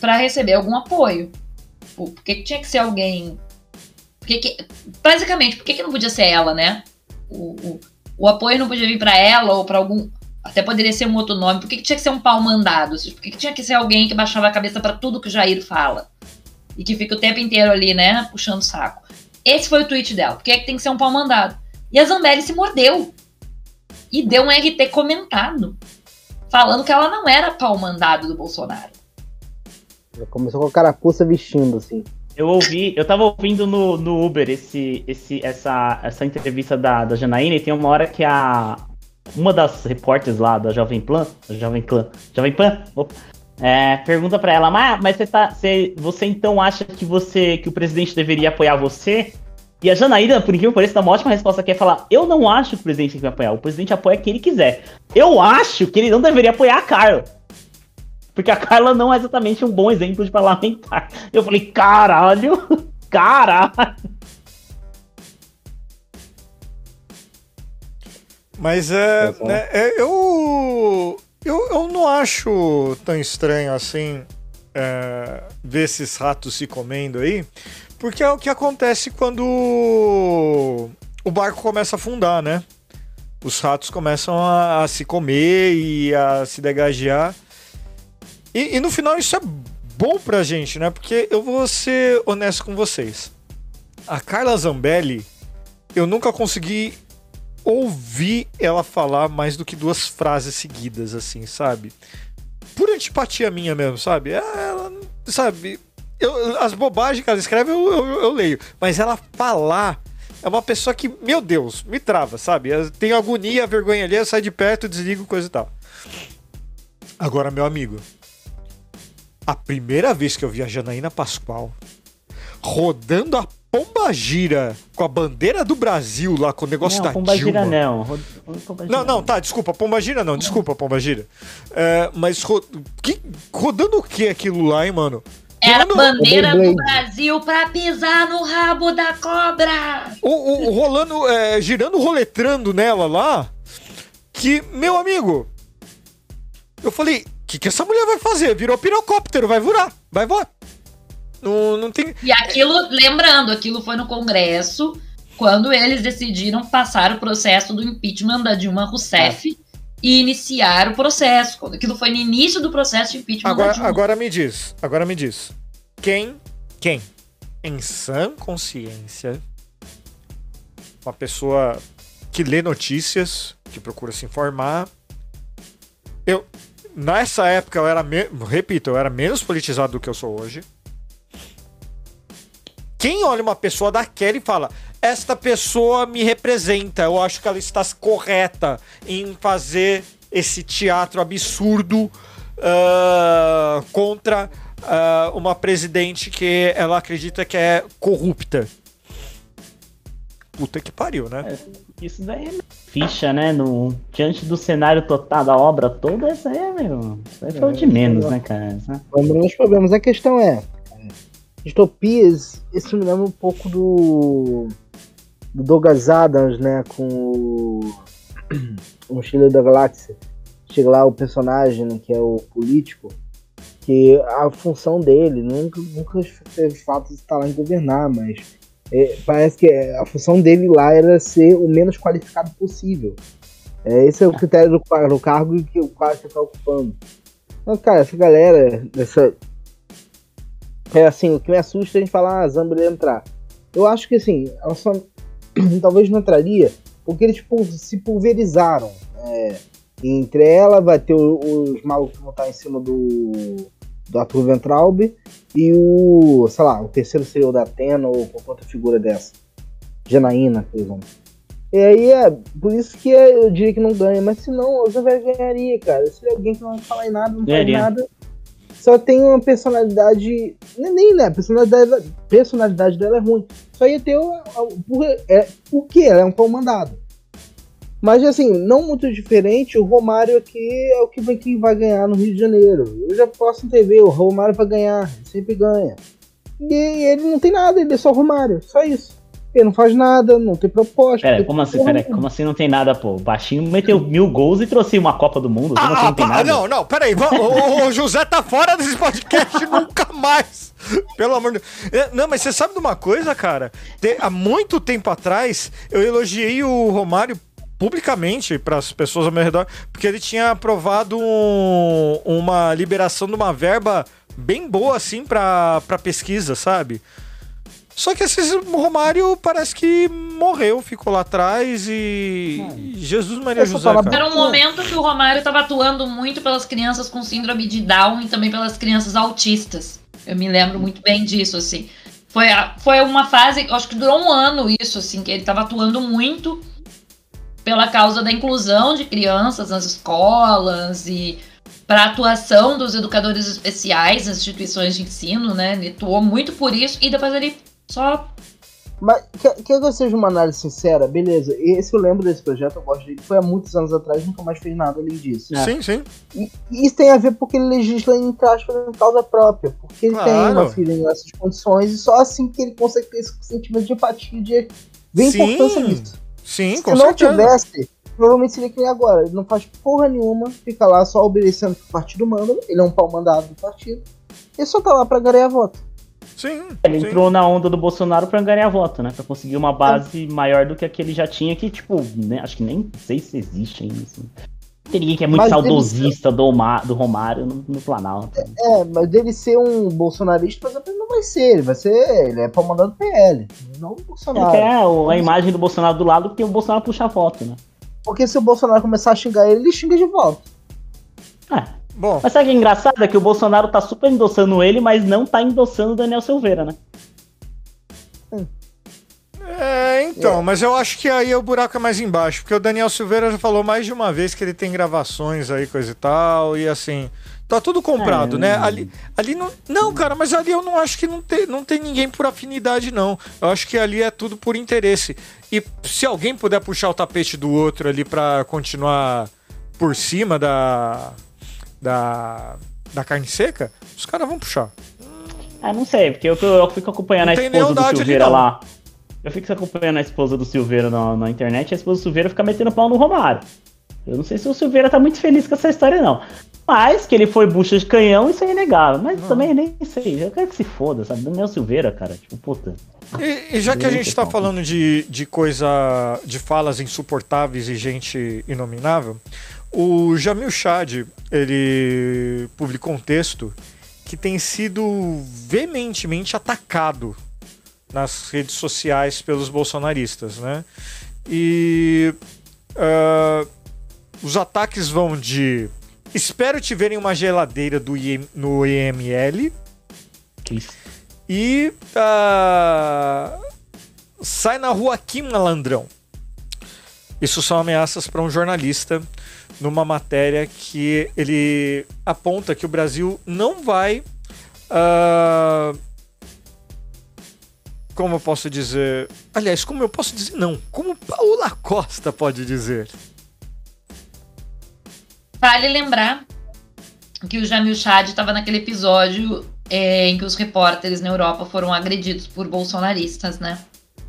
para receber algum apoio. Por que, tinha que ser alguém. Por que basicamente, por que, que não podia ser ela, né? O, o, o apoio não podia vir para ela ou para algum. Até poderia ser um outro nome. Por que, que tinha que ser um pau mandado? Por que, que tinha que ser alguém que baixava a cabeça para tudo que o Jair fala? E que fica o tempo inteiro ali, né? Puxando o saco. Esse foi o tweet dela. Por que, que tem que ser um pau mandado? E a Zambelli se mordeu. E deu um RT comentado falando que ela não era pau mandado do Bolsonaro. Já começou com a carapuça vestindo, assim. Eu ouvi, eu tava ouvindo no, no Uber esse, esse, essa, essa entrevista da, da Janaína e tem uma hora que a. Uma das repórteres lá da Jovem Pan, Jovem Clã, Jovem Pan, opa, é, pergunta para ela, mas, mas você, tá, você, você então acha que você que o presidente deveria apoiar você? E a Janaína, por incrível que pareça, dá uma ótima resposta que é falar: Eu não acho que o presidente tem que me apoiar. O presidente apoia quem ele quiser. Eu acho que ele não deveria apoiar a Carla. Porque a Carla não é exatamente um bom exemplo de parlamentar. Eu falei, caralho! Caralho! Mas é. Né, é eu, eu. Eu não acho tão estranho assim é, ver esses ratos se comendo aí. Porque é o que acontece quando o barco começa a afundar, né? Os ratos começam a, a se comer e a se degagear. E, e, no final isso é bom pra gente, né? Porque eu vou ser honesto com vocês. A Carla Zambelli, eu nunca consegui ouvir ela falar mais do que duas frases seguidas, assim, sabe? Por antipatia minha mesmo, sabe? Ela, sabe? Eu, as bobagens que ela escreve eu, eu, eu, leio. Mas ela falar é uma pessoa que, meu Deus, me trava, sabe? Eu tenho agonia, vergonha ali, eu saio de perto, desligo, coisa e tal. Agora, meu amigo, a primeira vez que eu vi a Janaína Pascoal rodando a Pomba Gira com a bandeira do Brasil lá com o negócio não, da Pomba Dilma. Gira não. Pomba não, não, tá, desculpa, Pomba Gira não, desculpa, Pomba Gira. É, mas ro... que... rodando o que aquilo lá, hein, mano? Era a bandeira do Brasil pra pisar no rabo da cobra. O, o rolando, é, girando, roletrando nela lá. Que, meu amigo, eu falei, o que, que essa mulher vai fazer? Virou pirocóptero, vai voar, vai voar. Não, não tem. E aquilo, lembrando, aquilo foi no Congresso, quando eles decidiram passar o processo do impeachment da Dilma Rousseff. É. E iniciar o processo. Aquilo foi no início do processo de impeachment agora. Agora me diz, agora me diz. Quem, quem, em sã consciência, uma pessoa que lê notícias, que procura se informar. Eu, nessa época, eu era, me, repito, eu era menos politizado do que eu sou hoje. Quem olha uma pessoa daquela e fala, esta pessoa me representa, eu acho que ela está correta em fazer esse teatro absurdo uh, contra uh, uma presidente que ela acredita que é corrupta. Puta que pariu, né? É, isso daí é ficha, né? No, diante do cenário total da obra toda, isso aí é, meu. Isso aí foi é, de menos, né, cara? Vamos os problemas. A questão é. Distopias, isso me lembra um pouco do. Do Douglas Adams, né? Com o. O Mochileiro da Galáxia. Chega lá o personagem, né, que é o político que a função dele nunca, nunca teve fato de estar lá em governar, mas é, parece que a função dele lá era ser o menos qualificado possível. É, esse é o critério do, do cargo que o cara está ocupando. Então, cara, essa galera, essa. É assim, o que me assusta é a gente falar, ah, Zambra entrar. Eu acho que assim, ela só talvez não entraria, porque eles se pulverizaram. É, entre ela vai ter os malucos que vão estar em cima do do Arthur Ventralb e o, sei lá, o terceiro seria o da Atena ou qualquer outra figura dessa. Janaína, por exemplo. E aí é por isso que eu diria que não ganha, mas se não, o Zé ganharia, cara. Se alguém que não vai falar em nada, não faz nada, só tem uma personalidade. Nem, né? A personalidade, personalidade dela é ruim. Só ia ter o. o, é, o que? Ela é um comandado. Mas assim, não muito diferente, o Romário aqui é o que vai, que vai ganhar no Rio de Janeiro. Eu já posso ver, o Romário vai ganhar, sempre ganha. E ele não tem nada, ele é só Romário, só isso. Ele não faz nada, não tem proposta. Pera, como assim, pera, como assim não tem nada, pô? O baixinho meteu mil gols e trouxe uma Copa do Mundo. Ah, assim não, tem nada? não, não, peraí. o, o José tá fora desse podcast nunca mais. Pelo amor de Deus. É, não, mas você sabe de uma coisa, cara? há muito tempo atrás, eu elogiei o Romário publicamente para as pessoas ao meu redor, porque ele tinha aprovado um, uma liberação de uma verba bem boa assim para pesquisa, sabe? Só que esse Romário parece que morreu, ficou lá atrás e. Hum. Jesus Maria José. Era um momento que o Romário estava atuando muito pelas crianças com síndrome de Down e também pelas crianças autistas. Eu me lembro muito bem disso, assim. Foi, a, foi uma fase, acho que durou um ano isso, assim, que ele estava atuando muito pela causa da inclusão de crianças nas escolas e para a atuação dos educadores especiais nas instituições de ensino, né? Ele atuou muito por isso e depois ele só. Mas quer, quer que eu seja uma análise sincera? Beleza, esse eu lembro desse projeto, eu gosto dele. Foi há muitos anos atrás, nunca mais fez nada além disso. É. Sim, sim. E, e, isso tem a ver porque ele legisla em aspas em causa própria. Porque ele claro. tem uma filha nessas condições e só assim que ele consegue ter esse sentimento de empatia de ver a importância disso. Sim, Se com não certeza. tivesse, provavelmente seria que nem agora. Ele não faz porra nenhuma, fica lá só obedecendo o que o partido manda. Ele é um pau mandado do partido. Ele só tá lá pra ganhar voto. Sim. Ele sim. entrou na onda do Bolsonaro para ganhar voto, né? Para conseguir uma base é. maior do que a que ele já tinha, que, tipo, né? acho que nem sei se existe ainda. Assim. Tem ninguém que é muito mas saudosista ser... do, do Romário no, no Planalto. É, é, mas dele ser um bolsonarista, por exemplo, ele não vai ser. Ele vai ser. Ele é pra mandar do PL, não do Bolsonaro. Ele quer a imagem do Bolsonaro do lado porque o Bolsonaro puxa a voto, né? Porque se o Bolsonaro começar a xingar ele, ele xinga de volta. É. Bom. Mas sabe o que é engraçado? É que o Bolsonaro tá super endossando ele, mas não tá endossando o Daniel Silveira, né? É, então, é. mas eu acho que aí o buraco é mais embaixo, porque o Daniel Silveira já falou mais de uma vez que ele tem gravações aí, coisa e tal, e assim, tá tudo comprado, é, né? Ali, ali não. Não, cara, mas ali eu não acho que não tem, não tem ninguém por afinidade, não. Eu acho que ali é tudo por interesse. E se alguém puder puxar o tapete do outro ali para continuar por cima da, da, da carne seca, os caras vão puxar. Ah, não sei, porque eu, eu fico acompanhando não a esposa do Silveira lá. Eu fico acompanhando a esposa do Silveira na, na internet e a esposa do Silveira fica metendo pau no Romário. Eu não sei se o Silveira tá muito feliz com essa história, não. Mas que ele foi bucha de canhão, isso é inegável. Mas não. também nem sei. Eu quero que se foda, sabe? Daniel Silveira, cara. Tipo, puta. E, e já que a gente tá falando de, de coisa. de falas insuportáveis e gente inominável, o Jamil Chad, ele publicou um texto que tem sido veementemente atacado nas redes sociais pelos bolsonaristas, né? E uh, os ataques vão de espero te ver em uma geladeira do IM, no EML e uh, sai na rua aqui, malandrão. Isso são ameaças para um jornalista numa matéria que ele aponta que o Brasil não vai. Uh, como eu posso dizer? Aliás, como eu posso dizer? Não. Como Paula Costa pode dizer? Vale lembrar que o Jamil Chad estava naquele episódio é, em que os repórteres na Europa foram agredidos por bolsonaristas, né?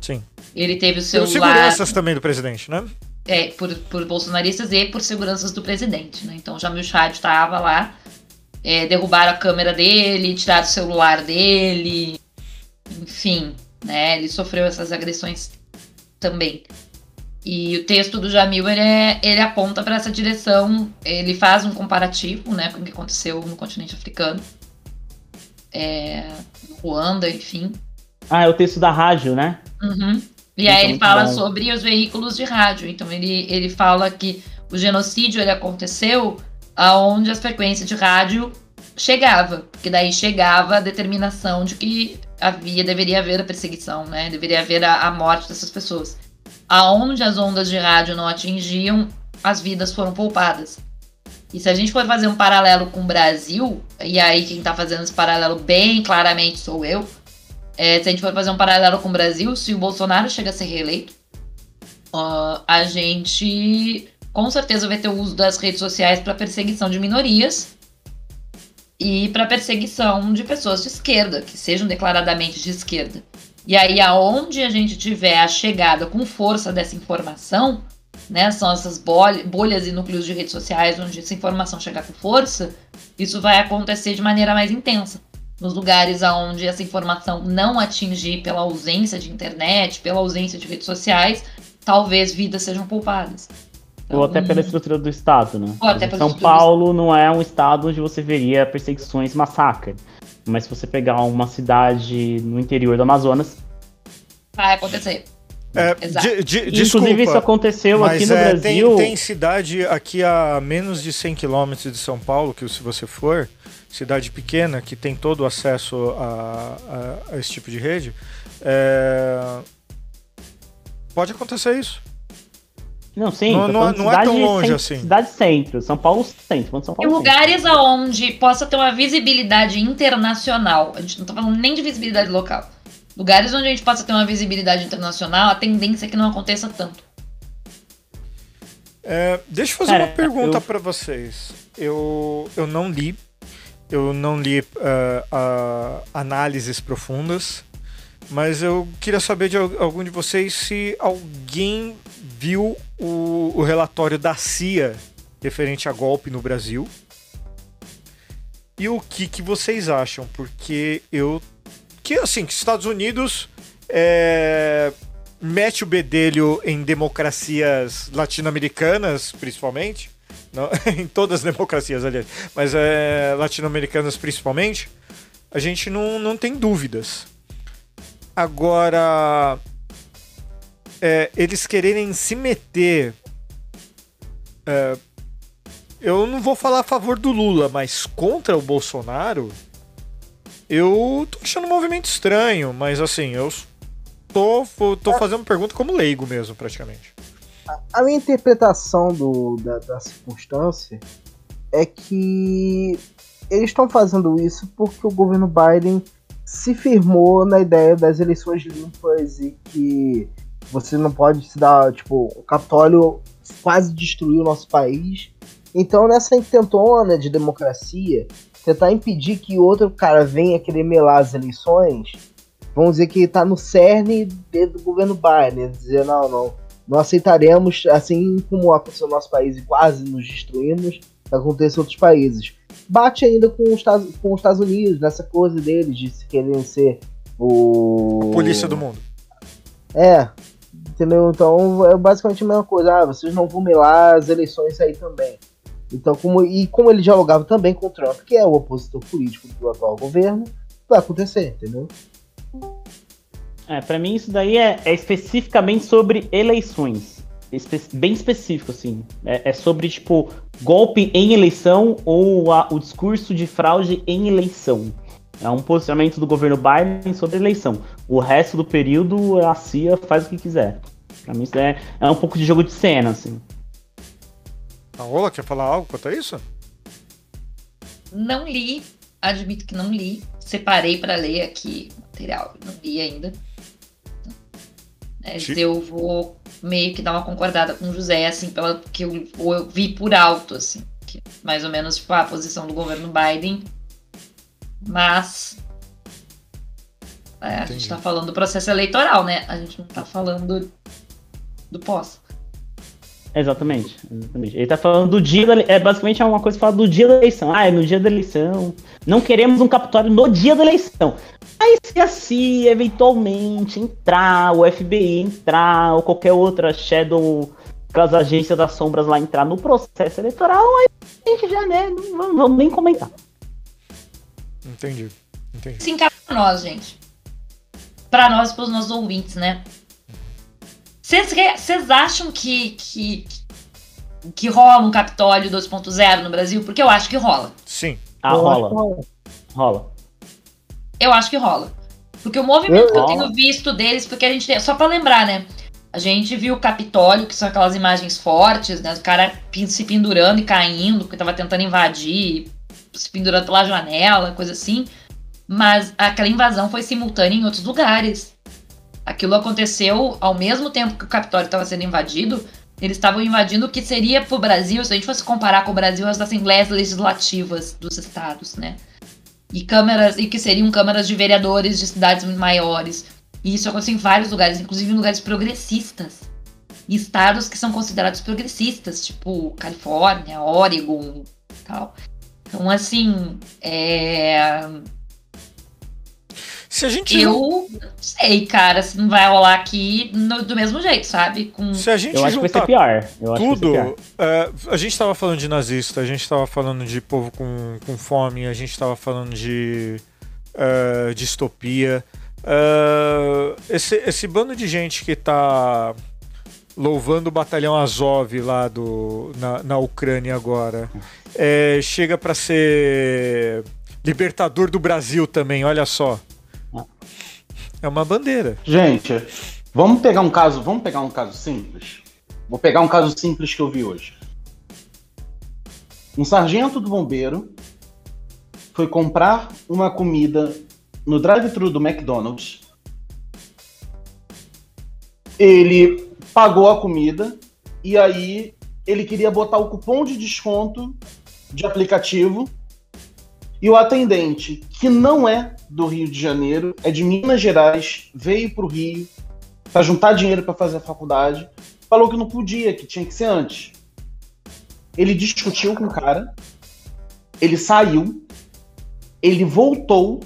Sim. Ele teve o celular. Pelos seguranças também do presidente, né? É, por, por bolsonaristas e por seguranças do presidente, né? Então Jamil Chad estava lá, é, derrubaram a câmera dele, tiraram o celular dele, enfim, né? Ele sofreu essas agressões também. E o texto do Jamil ele, é, ele aponta para essa direção, ele faz um comparativo, né, com o que aconteceu no continente africano, é, Ruanda, enfim. Ah, é o texto da rádio, né? Uhum. E aí ele fala bom. sobre os veículos de rádio. Então ele, ele fala que o genocídio ele aconteceu aonde as frequências de rádio chegava, porque daí chegava a determinação de que havia deveria haver a perseguição, né? Deveria haver a, a morte dessas pessoas. aonde as ondas de rádio não atingiam, as vidas foram poupadas. E se a gente for fazer um paralelo com o Brasil, e aí quem está fazendo esse paralelo bem claramente sou eu, é, se a gente for fazer um paralelo com o Brasil, se o Bolsonaro chega a ser reeleito, uh, a gente com certeza vai ter o uso das redes sociais para perseguição de minorias e para perseguição de pessoas de esquerda, que sejam declaradamente de esquerda. E aí, aonde a gente tiver a chegada com força dessa informação, né, são essas bolhas e núcleos de redes sociais onde essa informação chegar com força, isso vai acontecer de maneira mais intensa. Nos lugares onde essa informação não atingir pela ausência de internet, pela ausência de redes sociais, talvez vidas sejam poupadas. Ou até pela estrutura do Estado, né? São Paulo não é um estado onde você veria perseguições massacre. Mas se você pegar uma cidade no interior do Amazonas. Vai acontecer. É, de, de, Inclusive, desculpa, isso aconteceu aqui no é, Brasil. Tem, tem, cidade aqui a menos de 100 quilômetros de São Paulo, que se você for, cidade pequena, que tem todo o acesso a, a, a esse tipo de rede, é... pode acontecer isso. Não, sim. Não, não, não é tão longe assim. Cidade centro, São Paulo centro. São Paulo e lugares centro. onde possa ter uma visibilidade internacional. A gente não tá falando nem de visibilidade local. Lugares onde a gente possa ter uma visibilidade internacional, a tendência é que não aconteça tanto. É, deixa eu fazer Cara, uma pergunta eu... para vocês. Eu, eu não li, eu não li uh, uh, análises profundas, mas eu queria saber de algum de vocês se alguém viu o, o relatório da CIA referente a golpe no Brasil. E o que, que vocês acham? Porque eu. Que assim, que Estados Unidos é, mete o bedelho em democracias latino-americanas, principalmente. Não, em todas as democracias, aliás, mas é, latino-americanas principalmente. A gente não, não tem dúvidas. Agora, é, eles quererem se meter. É, eu não vou falar a favor do Lula, mas contra o Bolsonaro, eu tô achando um movimento estranho, mas assim, eu tô, tô fazendo pergunta como leigo mesmo, praticamente. A minha interpretação do, da, da circunstância é que eles estão fazendo isso porque o governo Biden se firmou na ideia das eleições limpas e que você não pode se dar, tipo, o Capitólio quase destruiu o nosso país. Então, nessa intentona de democracia, tentar impedir que outro cara venha querer melar as eleições, vamos dizer que está no cerne do governo Biden, dizer, não, não, não aceitaremos, assim como aconteceu no nosso país e quase nos destruímos, acontece em outros países. Bate ainda com os, Estados, com os Estados Unidos, nessa coisa deles de se quererem ser o... A polícia do mundo. É, Entendeu? Então é basicamente a mesma coisa. Ah, vocês não vão melar as eleições aí também. Então, como, e como ele dialogava também com o Trump, que é o opositor político do atual governo, vai acontecer, entendeu? É, pra mim isso daí é, é especificamente sobre eleições. Espe bem específico, assim. É, é, sobre, tipo, golpe em eleição ou a, o discurso de fraude em eleição. É um posicionamento do governo Biden sobre eleição. O resto do período a CIA faz o que quiser. Pra mim isso é, é um pouco de jogo de cena, assim. A Ola quer falar algo quanto a isso? Não li, admito que não li. Separei para ler aqui o material, não li ainda. Mas eu vou meio que dar uma concordada com o José, assim, pela que eu, eu vi por alto, assim. Que mais ou menos tipo, a posição do governo Biden mas é, a gente está falando do processo eleitoral, né? A gente não está falando do pós. Exatamente, exatamente. Ele está falando do dia da É basicamente é uma coisa que fala do dia da eleição. Ah, é no dia da eleição. Não queremos um capitólio no dia da eleição. Aí se assim, eventualmente, entrar, o FBI entrar, ou qualquer outra Shadow, aquelas agências das sombras lá entrar no processo eleitoral, aí a gente já, né, não vamos nem comentar. Entendi. Entendi. Sim, pra nós, gente. Pra nós e pros nossos ouvintes, né? Vocês acham que, que, que rola um Capitólio 2.0 no Brasil? Porque eu acho que rola. Sim. Ah, rola. Rola. Eu acho que rola. Porque o movimento eu, que eu tenho visto deles, porque a gente tem. Só pra lembrar, né? A gente viu o Capitólio, que são aquelas imagens fortes, né? O cara se pendurando e caindo, porque tava tentando invadir, se pendurando pela janela, coisa assim. Mas aquela invasão foi simultânea em outros lugares. Aquilo aconteceu ao mesmo tempo que o Capitólio estava sendo invadido. Eles estavam invadindo o que seria para o Brasil, se a gente fosse comparar com o Brasil, as assembleias legislativas dos estados, né? E câmaras, e que seriam câmaras de vereadores de cidades maiores. E isso aconteceu em vários lugares, inclusive em lugares progressistas. E estados que são considerados progressistas, tipo Califórnia, Oregon tal. Então, assim, é se a gente. Eu não sei, cara, se não vai rolar aqui no, do mesmo jeito, sabe? Com... Se a gente eu acho que vai ser pior. Eu tudo. Pior. Uh, a gente tava falando de nazista, a gente tava falando de povo com, com fome, a gente tava falando de uh, distopia. Uh, esse, esse bando de gente que tá louvando o batalhão Azov lá do, na, na Ucrânia agora, é, chega para ser libertador do Brasil também, olha só. É uma bandeira. Gente, vamos pegar um caso, vamos pegar um caso simples. Vou pegar um caso simples que eu vi hoje. Um sargento do bombeiro foi comprar uma comida no drive-thru do McDonald's. Ele pagou a comida e aí ele queria botar o cupom de desconto de aplicativo e o atendente, que não é do Rio de Janeiro, é de Minas Gerais, veio para o Rio para juntar dinheiro para fazer a faculdade, falou que não podia, que tinha que ser antes. Ele discutiu com o cara, ele saiu, ele voltou,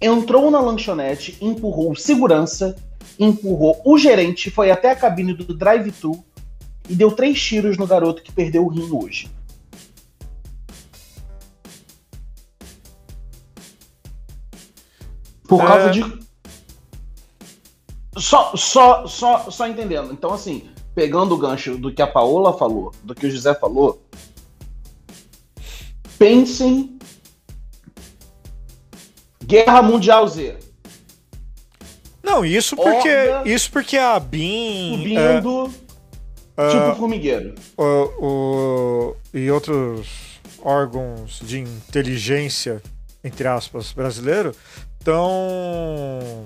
entrou na lanchonete, empurrou o segurança, empurrou o gerente, foi até a cabine do drive-thru e deu três tiros no garoto que perdeu o rim hoje. Por causa é... de. Só, só, só, só entendendo. Então, assim, pegando o gancho do que a Paola falou, do que o José falou, pensem Guerra Mundial Z. Não, isso porque isso porque a BIM subindo uh, tipo uh, formigueiro. O, o, e outros órgãos de inteligência entre aspas brasileiro então.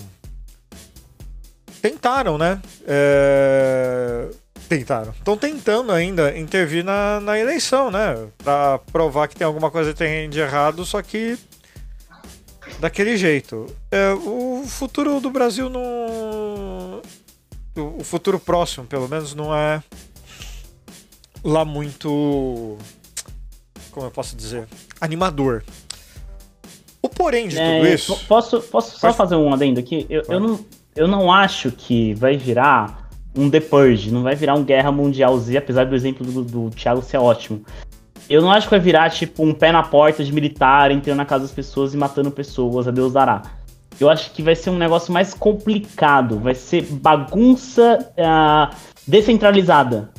Tentaram, né? É... Tentaram. Estão tentando ainda intervir na, na eleição, né? Pra provar que tem alguma coisa de errado, só que daquele jeito. É, o futuro do Brasil não. O futuro próximo, pelo menos, não é lá muito. Como eu posso dizer? Animador. Porém de é, tudo isso. Posso, posso só fazer um adendo aqui? Eu, eu, não, eu não acho que vai virar um The Purge, não vai virar um Guerra Mundial Z, apesar do exemplo do, do Thiago ser ótimo. Eu não acho que vai virar, tipo, um pé na porta de militar, entrando na casa das pessoas e matando pessoas, a Deus dará. Eu acho que vai ser um negócio mais complicado, vai ser bagunça uh, descentralizada.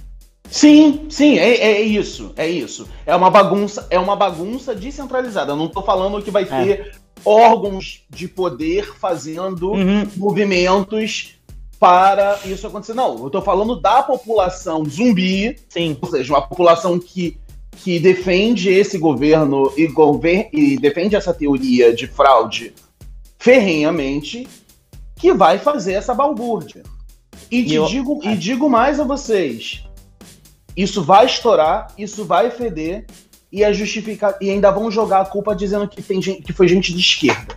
Sim, sim, é, é, isso, é isso. É uma bagunça, é uma bagunça descentralizada. Eu não estou falando que vai é. ter órgãos de poder fazendo uhum. movimentos para isso acontecer. Não, eu estou falando da população zumbi, sim. ou seja, uma população que, que defende esse governo e, gover e defende essa teoria de fraude ferrenhamente, que vai fazer essa balbúrdia. E, te eu... digo, e digo mais a vocês: isso vai estourar, isso vai feder e é justificar e ainda vão jogar a culpa dizendo que tem gente, que foi gente de esquerda.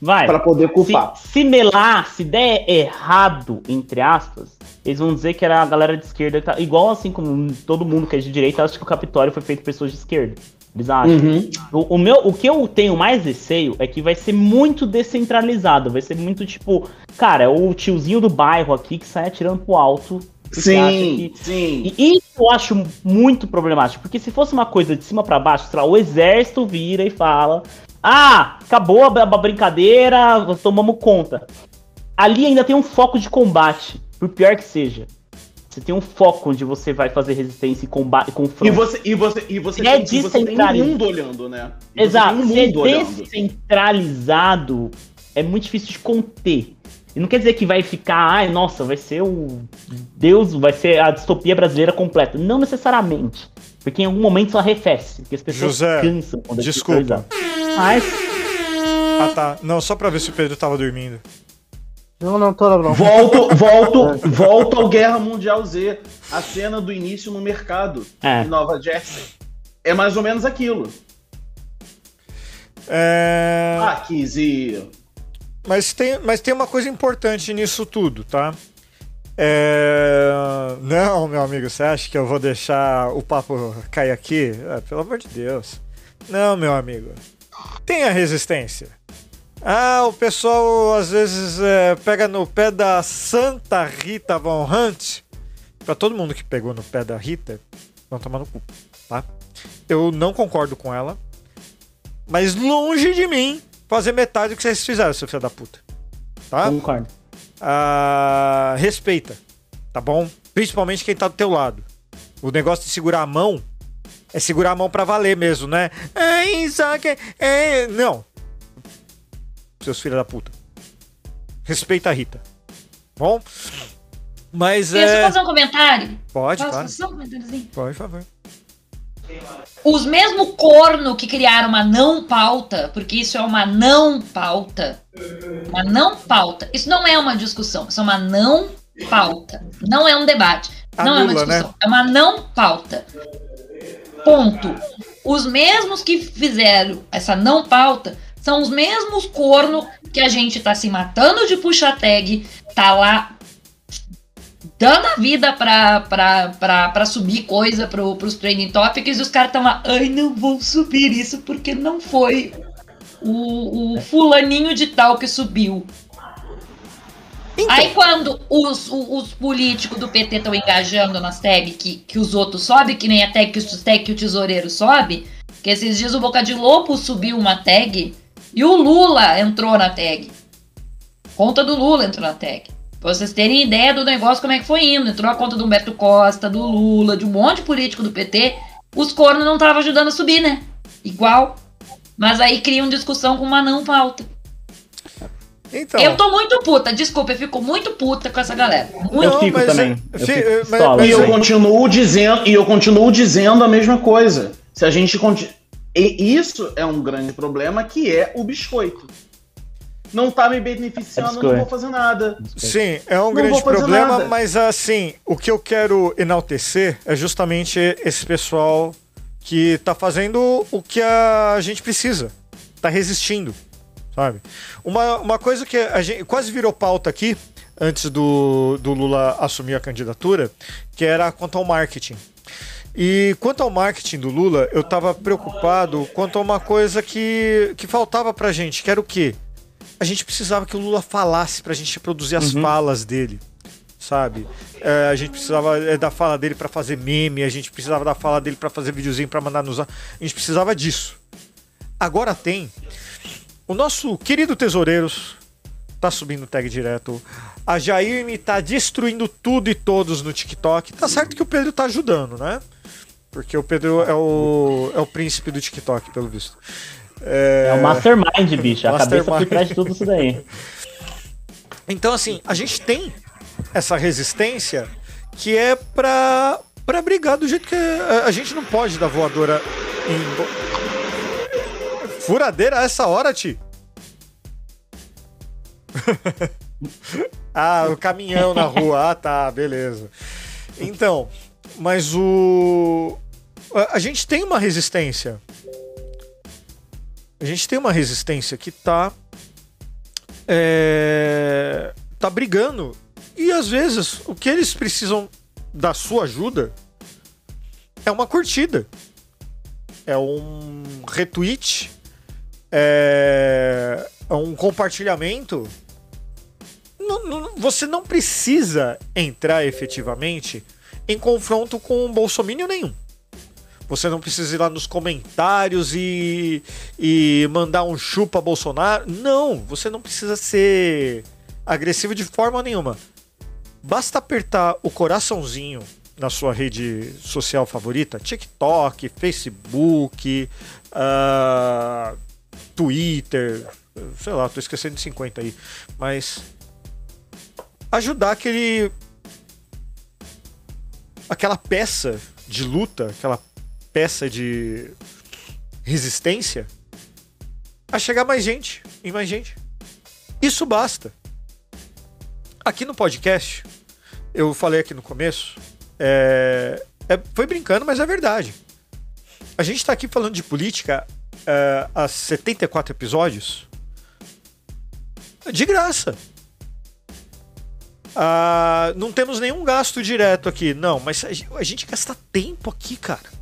Vai. Para poder culpar. Se, se melar, se der errado, entre aspas, eles vão dizer que era a galera de esquerda. Tá, igual assim como todo mundo que é de direita acha que o Capitólio foi feito por pessoas de esquerda. Eles acham. Uhum. O, o, meu, o que eu tenho mais receio é que vai ser muito descentralizado. Vai ser muito tipo, cara, é o tiozinho do bairro aqui que sai atirando pro alto Sim, que... sim. E isso eu acho muito problemático, porque se fosse uma coisa de cima para baixo, lá, o exército vira e fala: Ah, acabou a, brincadeira, tomamos conta. Ali ainda tem um foco de combate, por pior que seja. Você tem um foco onde você vai fazer resistência e combate confronto. E você, e você, e você, é tem, você tem um mundo olhando, né? E Exato. Um se é descentralizado, é muito difícil de conter. E não quer dizer que vai ficar, ai, nossa, vai ser o Deus, vai ser a distopia brasileira completa. Não necessariamente. Porque em algum momento isso arrefece. Porque as pessoas José, cansam quando desculpa. Mas. Ah tá. Não, só pra ver se o Pedro tava dormindo. Não, não, tô não. Volto, volto, volto ao Guerra Mundial Z. A cena do início no mercado é. em Nova Jersey. É mais ou menos aquilo. É... Ah, Kizzy. Mas tem, mas tem uma coisa importante nisso tudo, tá? É... Não, meu amigo, você acha que eu vou deixar o papo cair aqui? Ah, pelo amor de Deus. Não, meu amigo. Tenha resistência. Ah, o pessoal às vezes é, pega no pé da Santa Rita Von Hunt. Pra todo mundo que pegou no pé da Rita, vão tomar no cu, tá? Eu não concordo com ela. Mas longe de mim fazer metade do que vocês fizeram, seu filho da puta. Tá? Concordo. Ah, respeita, tá bom? Principalmente quem tá do teu lado. O negócio de segurar a mão é segurar a mão para valer mesmo, né? É, só que. É... Não. Seus filhos da puta. Respeita a Rita. Bom? Mas é. Posso fazer um comentário? Pode, Posso claro. fazer um comentáriozinho? Pode, por favor. Os mesmo corno que criaram uma não pauta, porque isso é uma não pauta. Uma não pauta. Isso não é uma discussão, isso é uma não pauta. Não é um debate. Não Anula, é uma discussão. Né? É uma não pauta. Ponto. Os mesmos que fizeram essa não pauta são os mesmos corno que a gente tá se matando de puxa tag, tá lá dando a vida pra, pra, pra, pra subir coisa pro, pros training topics e os caras estão lá, ai, não vou subir isso porque não foi o, o fulaninho de tal que subiu. Então. Aí quando os, os, os políticos do PT estão engajando nas tags que, que os outros sobem, que nem a tag que, os, tag que o tesoureiro sobe, que esses dias o Boca de Lobo subiu uma tag e o Lula entrou na tag. Conta do Lula entrou na tag. Pra vocês terem ideia do negócio, como é que foi indo. Entrou a conta do Humberto Costa, do Lula, de um monte de político do PT. Os cornos não estavam ajudando a subir, né? Igual. Mas aí criam discussão com uma não pauta. Então. Eu tô muito puta, desculpa, eu fico muito puta com essa galera. Muito. Eu fico também. É, eu fico mas, mas, e eu continuo dizendo, e eu continuo dizendo a mesma coisa. Se a gente e isso é um grande problema que é o biscoito não tá me beneficiando, não vou fazer nada. Sim, é um não grande problema, nada. mas assim, o que eu quero enaltecer é justamente esse pessoal que tá fazendo o que a gente precisa, tá resistindo, sabe? Uma, uma coisa que a gente quase virou pauta aqui, antes do, do Lula assumir a candidatura, que era quanto ao marketing. E quanto ao marketing do Lula, eu estava preocupado quanto a uma coisa que, que faltava pra gente, que era o quê? A gente precisava que o Lula falasse pra gente produzir as uhum. falas dele, sabe? É, a gente precisava é, da fala dele para fazer meme, a gente precisava da fala dele para fazer videozinho para mandar nos. A gente precisava disso. Agora tem. O nosso querido Tesoureiros tá subindo tag direto. A Jair me tá destruindo tudo e todos no TikTok. Tá certo que o Pedro tá ajudando, né? Porque o Pedro é o, é o príncipe do TikTok, pelo visto. É, é o mastermind, bicho. A mastermind. cabeça por trás de tudo isso daí. Então, assim, a gente tem essa resistência que é pra, pra brigar do jeito que a, a gente não pode dar voadora em. Furadeira a essa hora, Ti? ah, o caminhão na rua. Ah, tá, beleza. Então, mas o. A, a gente tem uma resistência a gente tem uma resistência que tá. É, tá brigando. E às vezes o que eles precisam da sua ajuda é uma curtida, é um retweet, é, é um compartilhamento. Não, não, você não precisa entrar efetivamente em confronto com um bolsomínio nenhum. Você não precisa ir lá nos comentários e, e mandar um chupa Bolsonaro. Não, você não precisa ser agressivo de forma nenhuma. Basta apertar o coraçãozinho na sua rede social favorita, TikTok, Facebook, uh, Twitter, sei lá, tô esquecendo de 50 aí, mas ajudar aquele. aquela peça de luta, aquela peça de resistência a chegar mais gente e mais gente. Isso basta. Aqui no podcast, eu falei aqui no começo, é, é, foi brincando, mas é verdade. A gente está aqui falando de política é, há 74 episódios de graça. Ah, não temos nenhum gasto direto aqui, não, mas a gente, a gente gasta tempo aqui, cara.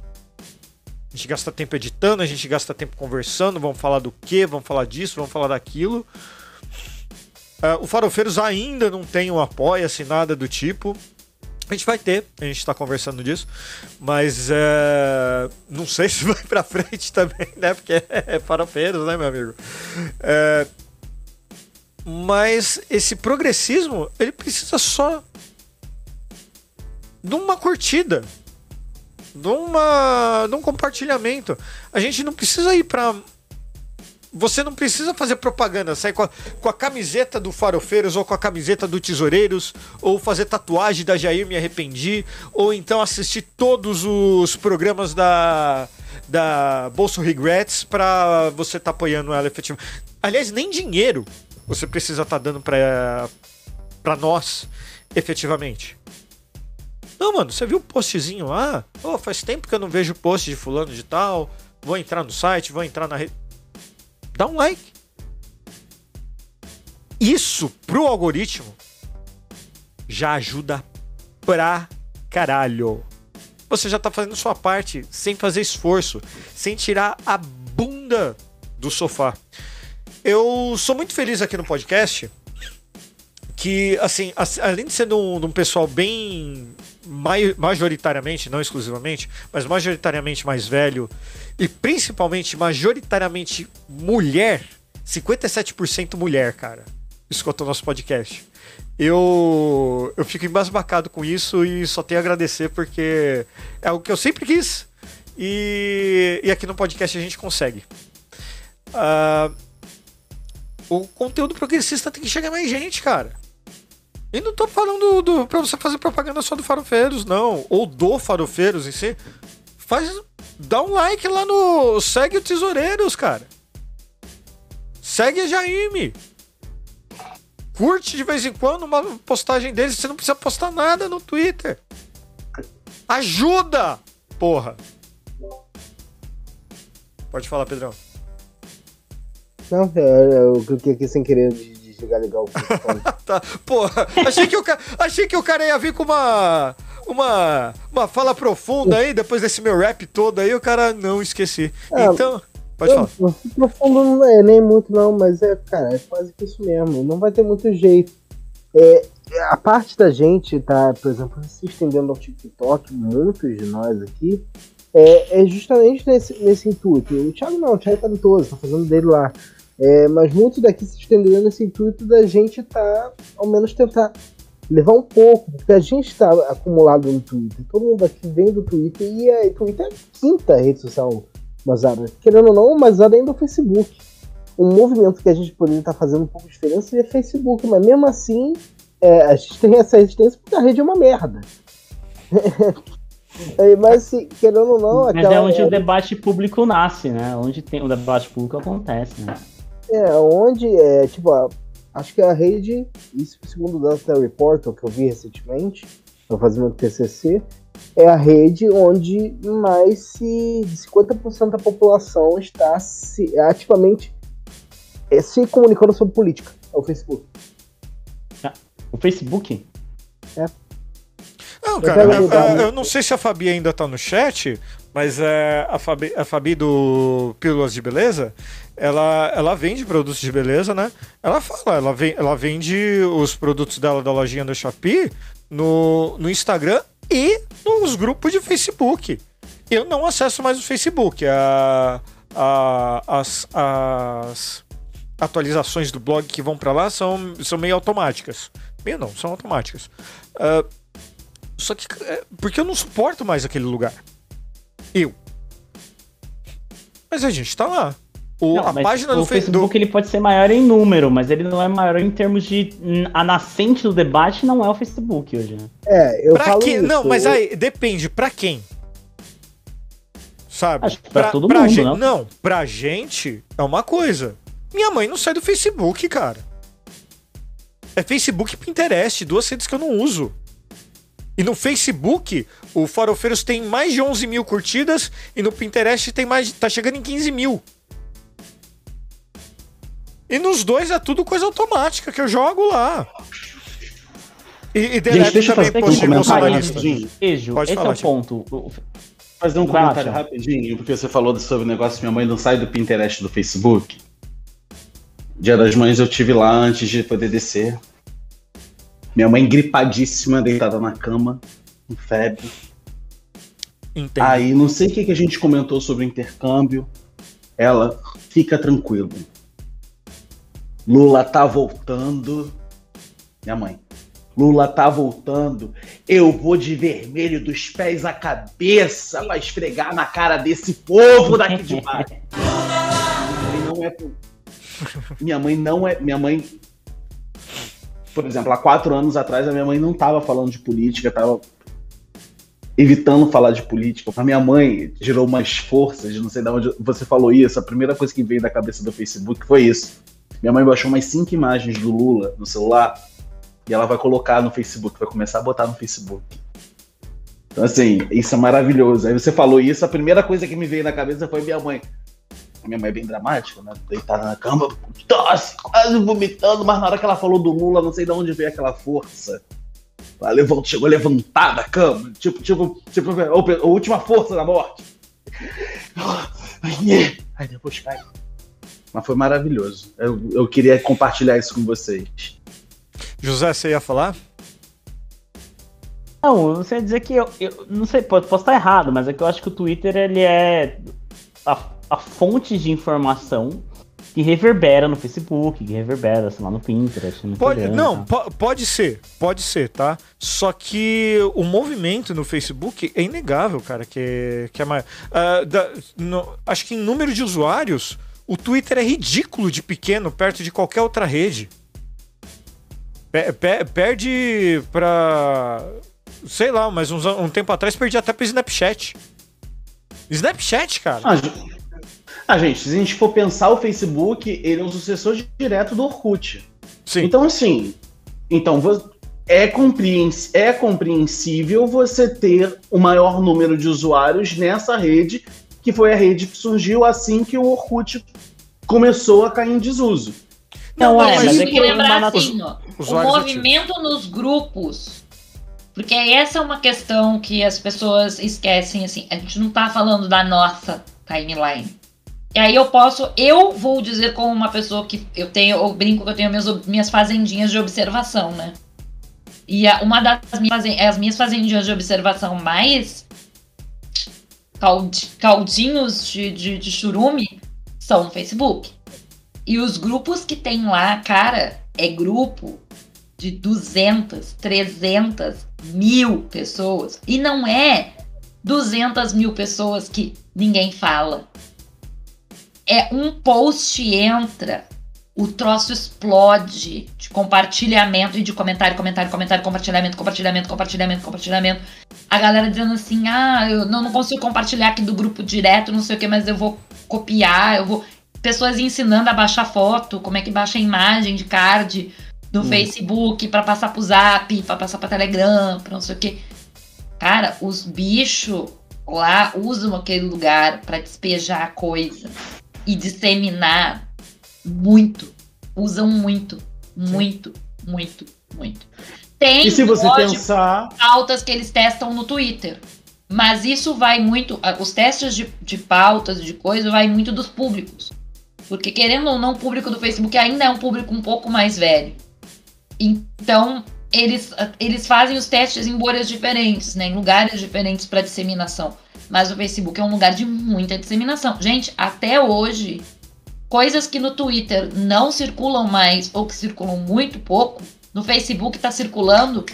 Gente gasta tempo editando, a gente gasta tempo conversando, vamos falar do que, vamos falar disso, vamos falar daquilo. Uh, o Farofeiros ainda não tem um apoia-se, nada do tipo. A gente vai ter, a gente está conversando disso, mas é, não sei se vai para frente também, né? Porque é, é farofeiros, né, meu amigo? É, mas esse progressismo, ele precisa só de uma curtida, de, uma, de um compartilhamento. A gente não precisa ir para você não precisa fazer propaganda, sair com a, com a, camiseta do Farofeiros ou com a camiseta do Tesoureiros, ou fazer tatuagem da Jair Me Arrependi, ou então assistir todos os programas da, da Bolso Regrets para você estar tá apoiando ela efetivamente. Aliás, nem dinheiro você precisa estar tá dando para nós efetivamente. Não, mano, você viu o postzinho lá? Oh, faz tempo que eu não vejo post de fulano de tal. Vou entrar no site, vou entrar na rede dá um like. Isso pro algoritmo já ajuda pra caralho. Você já tá fazendo sua parte sem fazer esforço, sem tirar a bunda do sofá. Eu sou muito feliz aqui no podcast que, assim, além de ser um, um pessoal bem majoritariamente, não exclusivamente, mas majoritariamente mais velho e principalmente majoritariamente mulher, 57% mulher, cara, escuta o nosso podcast. Eu, eu fico embasbacado com isso e só tenho a agradecer porque é o que eu sempre quis e, e aqui no podcast a gente consegue. Uh, o conteúdo progressista tem que chegar mais gente, cara. E não tô falando do, pra você fazer propaganda só do Farofeiros, não. Ou do Farofeiros em si. Faz. Dá um like lá no. Segue o Tesoureiros, cara. Segue a Jaime. Curte de vez em quando uma postagem deles. Você não precisa postar nada no Twitter. Ajuda! Porra. Pode falar, Pedrão. Não, eu, eu cliquei aqui sem querer desligar legal o tá. Porra, achei que, o, achei que o cara ia vir com uma. Uma, uma fala profunda aí, depois desse meu rap todo aí, o cara não esqueci. É, então, pode eu, falar. Profundo não é nem muito, não, mas é, cara, é quase que isso mesmo. Não vai ter muito jeito. É, a parte da gente tá, por exemplo, se estendendo ao TikTok, muitos de nós aqui, é, é justamente nesse, nesse intuito. O Thiago não, o Thiago tá no todo, tá fazendo dele lá. É, mas muito daqui se estendendo nesse intuito da gente tá, ao menos tentar levar um pouco, porque a gente está acumulado no Twitter. Todo mundo aqui vem do Twitter e a Twitter é a quinta rede social Mazada. Querendo ou não, Mazada ainda é o Facebook. Um movimento que a gente poderia estar tá fazendo um pouco de diferença é Facebook, mas mesmo assim é, a gente tem essa resistência porque a rede é uma merda. É, mas, assim, querendo ou não. Mas é onde é... o debate público nasce, né? Onde tem o debate público acontece, né? É, onde é, tipo, a, acho que a rede, isso segundo o Data Report, que eu vi recentemente, eu fazendo meu TCC, é a rede onde mais se, de 50% da população está se, ativamente é, se comunicando sobre política. É o Facebook. Ah, o Facebook? É. Não, cara, eu, eu, eu, não sei se a Fabi ainda tá no chat, mas é, a, Fabi, a Fabi do Pílulas de Beleza, ela, ela vende produtos de beleza, né? Ela fala, ela, vem, ela vende os produtos dela da lojinha da Shopee no, no Instagram e nos grupos de Facebook. Eu não acesso mais o Facebook. A, a, as, as atualizações do blog que vão para lá são, são meio automáticas. Meio não, são automáticas. Uh, só que. É, porque eu não suporto mais aquele lugar. Eu. Mas a gente tá lá. O, não, a página do Facebook do... ele pode ser maior em número, mas ele não é maior em termos de a nascente do debate não é o Facebook hoje. Né? É, eu pra falo que... Isso. Não, mas aí depende para quem. Sabe? Acho que pra, pra todo pra mundo, gente, não? Não, pra gente é uma coisa. Minha mãe não sai do Facebook, cara. É Facebook e Pinterest, duas redes que eu não uso. E no Facebook, o Farofeiros tem mais de 11 mil curtidas e no Pinterest tem mais, tá chegando em 15 mil. E nos dois é tudo coisa automática que eu jogo lá. E, e Gente, deixa também eu fazer um comentário rapidinho. Beijo, Pode esse falar, é o tipo... ponto. Fazer um Vai comentário lá, rapidinho, porque você falou sobre o negócio minha mãe não sai do Pinterest do Facebook. Dia das Mães eu tive lá antes de poder descer. Minha mãe gripadíssima, deitada na cama, com febre. Entendi. Aí não sei o que, que a gente comentou sobre o intercâmbio. Ela fica tranquilo. Lula tá voltando. Minha mãe. Lula tá voltando. Eu vou de vermelho dos pés à cabeça pra esfregar na cara desse povo daqui de baixo. minha mãe não é. Minha mãe não é. Minha mãe. Por exemplo, há quatro anos atrás a minha mãe não tava falando de política, tava evitando falar de política. A minha mãe gerou umas forças, não sei de onde você falou isso. A primeira coisa que veio da cabeça do Facebook foi isso minha mãe baixou umas cinco imagens do Lula no celular e ela vai colocar no Facebook, vai começar a botar no Facebook. Então, assim, isso é maravilhoso. Aí você falou isso, a primeira coisa que me veio na cabeça foi minha mãe. Minha mãe é bem dramática, né? Deitada na cama, tosse, quase vomitando, mas na hora que ela falou do Lula, não sei de onde veio aquela força. Ela levantou, chegou a levantar da cama, tipo, tipo, tipo, a última força da morte. Aí depois cai. Mas foi maravilhoso. Eu, eu queria compartilhar isso com vocês. José, você ia falar? Não, você ia dizer que eu, eu não sei, posso estar errado, mas é que eu acho que o Twitter ele é a, a fonte de informação que reverbera no Facebook, que reverbera, sei lá, no Pinterest. No pode, não, tá? pode ser, pode ser, tá? Só que o movimento no Facebook é inegável, cara, que, que é mais. Uh, da, no, acho que em número de usuários, o Twitter é ridículo de pequeno perto de qualquer outra rede. perde pra. Sei lá, mas uns, um tempo atrás perdi até pro Snapchat. Snapchat, cara. Ah, ah, gente, se a gente for pensar, o Facebook, ele é um sucessor direto do Orkut. Sim. Então, assim, então é, compreens é compreensível você ter o maior número de usuários nessa rede que foi a rede que surgiu assim que o Orkut começou a cair em desuso. Não, não é, mas tem que lembrar assim, ó, o movimento nos grupos, porque essa é uma questão que as pessoas esquecem, assim, a gente não tá falando da nossa timeline. E aí eu posso, eu vou dizer como uma pessoa que eu tenho, eu brinco que eu tenho minhas, minhas fazendinhas de observação, né? E a, uma das minhas, as minhas fazendinhas de observação mais caldinhos de, de, de churume são no Facebook. E os grupos que tem lá, cara, é grupo de 200, 300 mil pessoas. E não é 200 mil pessoas que ninguém fala. É um post entra, o troço explode de compartilhamento e de comentário, comentário, comentário, compartilhamento, compartilhamento, compartilhamento, compartilhamento. A galera dizendo assim: ah, eu não, não consigo compartilhar aqui do grupo direto, não sei o que, mas eu vou copiar, eu vou. Pessoas ensinando a baixar foto, como é que baixa a imagem de card no hum. Facebook para passar pro Zap, para passar para Telegram, para não sei o que. Cara, os bichos lá usam aquele lugar para despejar coisa e disseminar muito. Usam muito, muito, muito, muito. Tem e se você pensar pautas que eles testam no Twitter. Mas isso vai muito. Os testes de, de pautas, de coisa, vai muito dos públicos. Porque, querendo ou não, o público do Facebook ainda é um público um pouco mais velho. Então, eles, eles fazem os testes em bolhas diferentes, né, em lugares diferentes para disseminação. Mas o Facebook é um lugar de muita disseminação. Gente, até hoje, Coisas que no Twitter não circulam mais ou que circulam muito pouco, no Facebook está circulando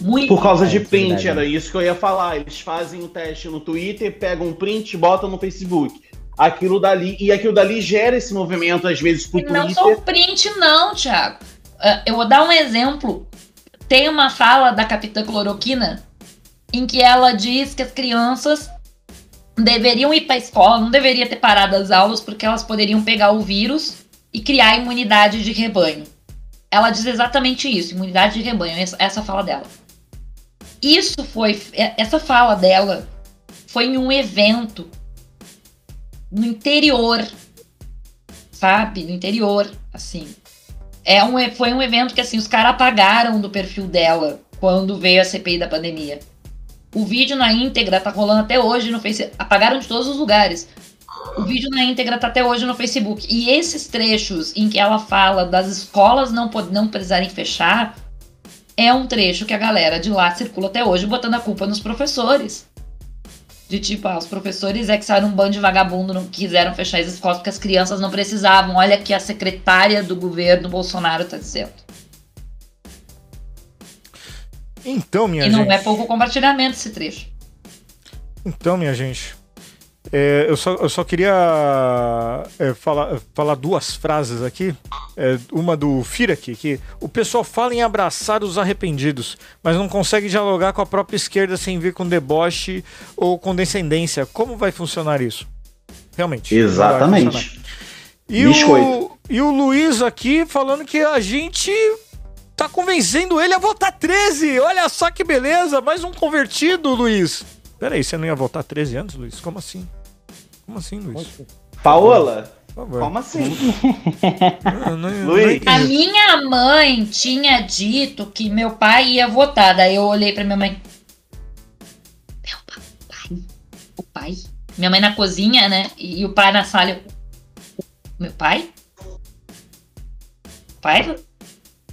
muito. Por causa de print, era isso que eu ia falar. Eles fazem o teste no Twitter, pegam um print e botam no Facebook. aquilo dali, e aquilo dali gera esse movimento, às vezes, pro Twitter. Não só print, não, Thiago. Uh, eu vou dar um exemplo. Tem uma fala da Capitã Cloroquina em que ela diz que as crianças deveriam ir para a escola, não deveria ter parado as aulas porque elas poderiam pegar o vírus e criar imunidade de rebanho. Ela diz exatamente isso, imunidade de rebanho, essa fala dela. Isso foi, essa fala dela foi em um evento no interior, sabe? No interior, assim. É um, foi um evento que, assim, os caras apagaram do perfil dela quando veio a CPI da pandemia. O vídeo na íntegra tá rolando até hoje no Facebook. Apagaram de todos os lugares. O vídeo na íntegra tá até hoje no Facebook. E esses trechos em que ela fala das escolas não, não precisarem fechar é um trecho que a galera de lá circula até hoje botando a culpa nos professores. De tipo, ah, os professores é que saíram um bando de vagabundo, não quiseram fechar as escolas porque as crianças não precisavam. Olha que a secretária do governo Bolsonaro tá dizendo. Então, minha gente. E não é pouco compartilhamento esse trecho. Então, minha gente. É, eu, só, eu só queria é, falar, falar duas frases aqui. É, uma do Firak, que o pessoal fala em abraçar os arrependidos, mas não consegue dialogar com a própria esquerda sem vir com deboche ou condescendência. Como vai funcionar isso? Realmente. Exatamente. E o, e o Luiz aqui falando que a gente tá convencendo ele a votar 13. Olha só que beleza, mais um convertido, Luiz. Peraí, você não ia votar 13 anos, Luiz? Como assim? Como assim, Luiz? Paola, como assim? não, não, Luiz. A minha mãe tinha dito que meu pai ia votar. Daí eu olhei pra minha mãe. Meu pai? O pai? Minha mãe na cozinha, né? E o pai na sala. Eu... Meu pai? Pai?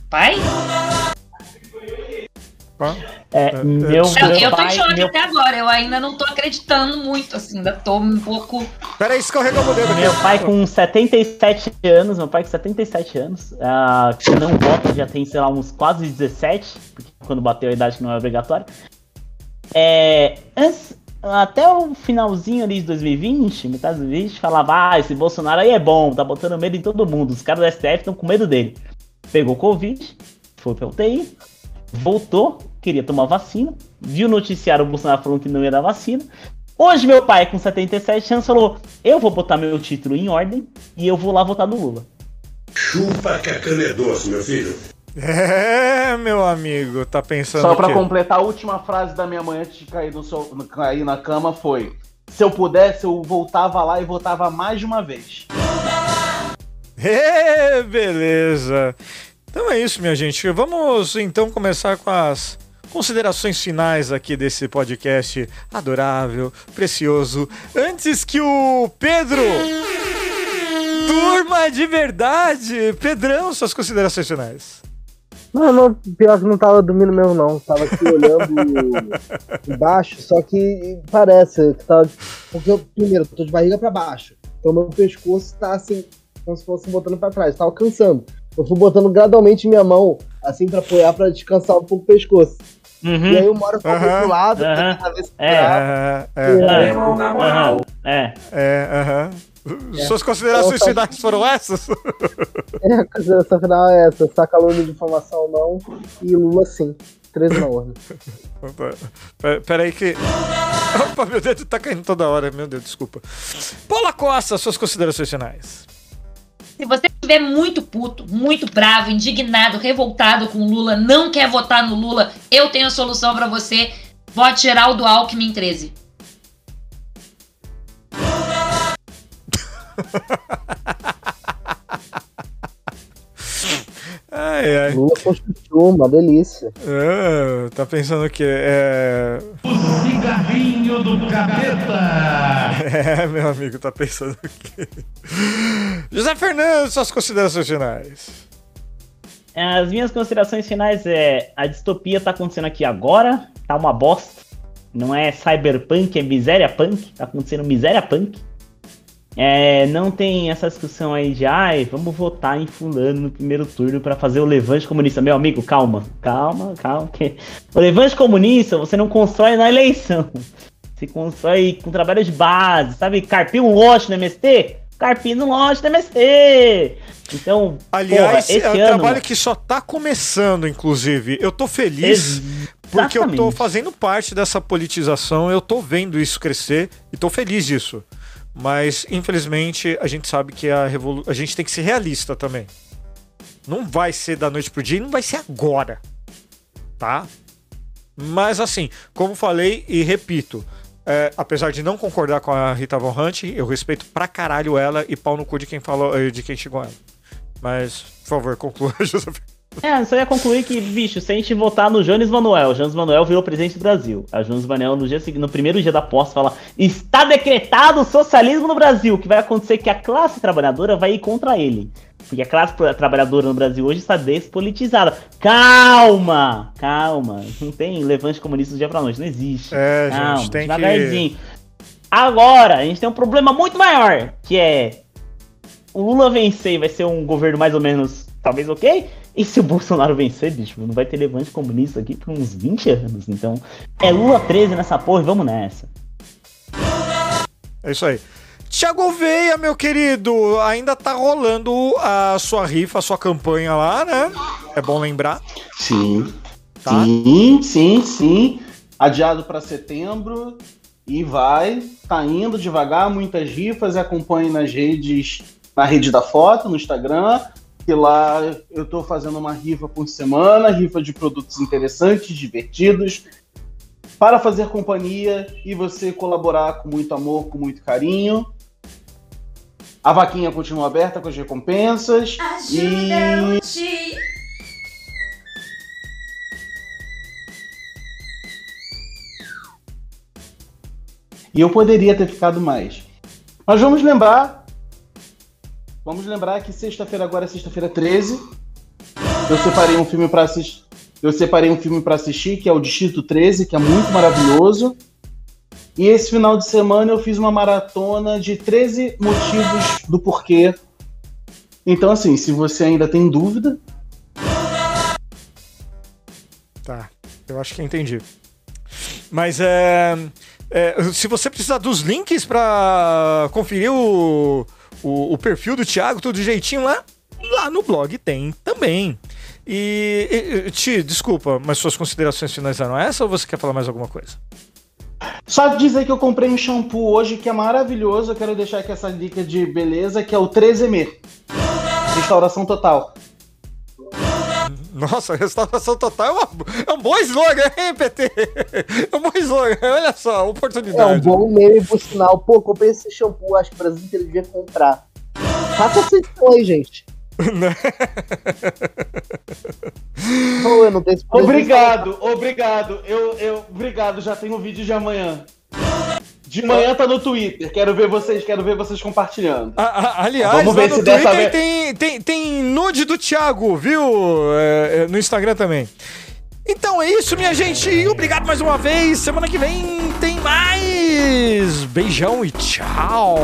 Pai? É, é, meu, eu, eu tô em choque meu... até agora, eu ainda não tô acreditando muito, assim, ainda tô um pouco. Peraí, escorregou o dedo Meu pai com 77 anos, meu pai com 77 anos, uh, que não vota, já tem, sei lá, uns quase 17, porque quando bateu a idade que não é obrigatória. É, antes, até o finalzinho ali de 2020, metade de 2020, falava, ah, esse Bolsonaro aí é bom, tá botando medo em todo mundo, os caras do STF estão com medo dele pegou Covid, foi pra UTI, voltou, queria tomar vacina, viu o noticiário o Bolsonaro falando que não ia dar vacina. Hoje meu pai, com 77 anos, falou: Eu vou botar meu título em ordem e eu vou lá votar no Lula. Chupa que a cana é doce, meu filho. É, meu amigo, tá pensando. Só para completar, a última frase da minha mãe antes de cair, no seu, cair na cama foi: Se eu pudesse, eu voltava lá e votava mais de uma vez. É, beleza. Então é isso, minha gente. Vamos então começar com as considerações finais aqui desse podcast adorável, precioso. Antes que o Pedro durma de verdade. Pedrão, suas considerações finais. Não, não, pior que não tava dormindo mesmo, não. Tava aqui olhando embaixo, só que parece que tava. Porque eu, primeiro, tô de barriga pra baixo. Então meu pescoço tá assim, como se fosse botando para trás, tava cansando. Eu fui botando gradualmente minha mão, assim, para apoiar, para descansar um pouco o pescoço. Uhum. E aí uma hora eu uhum. pro lado, uhum. é. É, é, é, é, aham. Suas considerações finais foram essas? É, a consideração final é essa. Saca aluno de informação não e Lula sim. 13 na ordem. Pera aí que. Opa, meu dedo tá caindo toda hora. Meu Deus, desculpa. Paula Costa, suas considerações finais. Se você estiver muito puto, muito bravo, indignado, revoltado com o Lula, não quer votar no Lula, eu tenho a solução para você. Vote geral do Alckmin 13. Ai, ai. Lula Constituição, uma delícia. É, tá pensando o quê? É... O cigarrinho do capeta! É, meu amigo, tá pensando o quê? José Fernando, suas considerações finais. As minhas considerações finais é a distopia tá acontecendo aqui agora, tá uma bosta. Não é cyberpunk, é miséria punk, tá acontecendo miséria punk. É, não tem essa discussão aí de, ai, vamos votar em fulano no primeiro turno para fazer o levante comunista. Meu amigo, calma, calma, calma. Que... O levante comunista você não constrói na eleição. se constrói com trabalho de base, sabe? Carpir um lote no MST, carpir lote no MST. Então, aliás, porra, é um ano... trabalho que só tá começando, inclusive. Eu tô feliz porque eu tô fazendo parte dessa politização, eu tô vendo isso crescer e tô feliz disso. Mas, infelizmente, a gente sabe que a, revolu... a gente tem que ser realista também. Não vai ser da noite pro dia e não vai ser agora. Tá? Mas, assim, como falei e repito, é, apesar de não concordar com a Rita Von Hunt, eu respeito pra caralho ela e pau no cu de quem falou, de quem chegou ela. Mas, por favor, conclua, Joseph. É, só ia concluir que, bicho, se a gente votar no Jones Manuel, Jones Manuel virou presidente do Brasil. A Jones Manuel, no, dia, no primeiro dia da posse, fala: está decretado o socialismo no Brasil. O que vai acontecer é que a classe trabalhadora vai ir contra ele. Porque a classe trabalhadora no Brasil hoje está despolitizada. Calma! Calma! Não tem levante comunista do dia pra noite, não existe. É, calma, gente, tem devagarzinho. Que... Agora, a gente tem um problema muito maior, que é o Lula vencer e vai ser um governo mais ou menos, talvez ok. E se o Bolsonaro vencer, bicho, não vai ter levante comunista aqui por uns 20 anos. Então, é Lula 13 nessa porra e vamos nessa. É isso aí. Tiago Veia, meu querido, ainda tá rolando a sua rifa, a sua campanha lá, né? É bom lembrar. Sim. Tá? Sim, sim, sim. Adiado para setembro e vai. Tá indo devagar, muitas rifas. Acompanhe nas redes, na rede da foto, no Instagram. Que lá eu tô fazendo uma rifa por semana, rifa de produtos interessantes, divertidos, para fazer companhia e você colaborar com muito amor, com muito carinho. A vaquinha continua aberta com as recompensas. Ajuda e... E eu poderia ter ficado mais. Mas vamos lembrar. Vamos lembrar que sexta-feira agora é sexta-feira 13. Eu separei um filme para assistir. Eu separei um filme para assistir que é o Distrito 13, que é muito maravilhoso. E esse final de semana eu fiz uma maratona de 13 motivos do porquê. Então, assim, se você ainda tem dúvida. Tá, eu acho que entendi. Mas é, é se você precisar dos links para conferir o, o, o, perfil do Thiago, tudo jeitinho lá, lá no blog tem também. E, e Ti, desculpa, mas suas considerações finais eram essa ou você quer falar mais alguma coisa? Só dizer que eu comprei um shampoo hoje que é maravilhoso. Eu quero deixar aqui essa dica de beleza, que é o 13M. Restauração total. Nossa, restauração total é, uma, é um bom slogan, hein, PT? É um bom slogan, olha só, oportunidade. É um bom meme, por sinal. Pô, comprei esse shampoo, acho que o Brasil inteiro devia comprar. Faça essa aí, gente. Não, eu não tenho obrigado, obrigado. Eu, eu, obrigado, já tenho um vídeo de amanhã. De manhã tá no Twitter. Quero ver vocês, quero ver vocês compartilhando. aliás, Vamos ver se dessa vez... tem, tem, tem nude do Thiago, viu? É, é, no Instagram também. Então é isso, minha gente. Obrigado mais uma vez. Semana que vem tem mais. Beijão e tchau.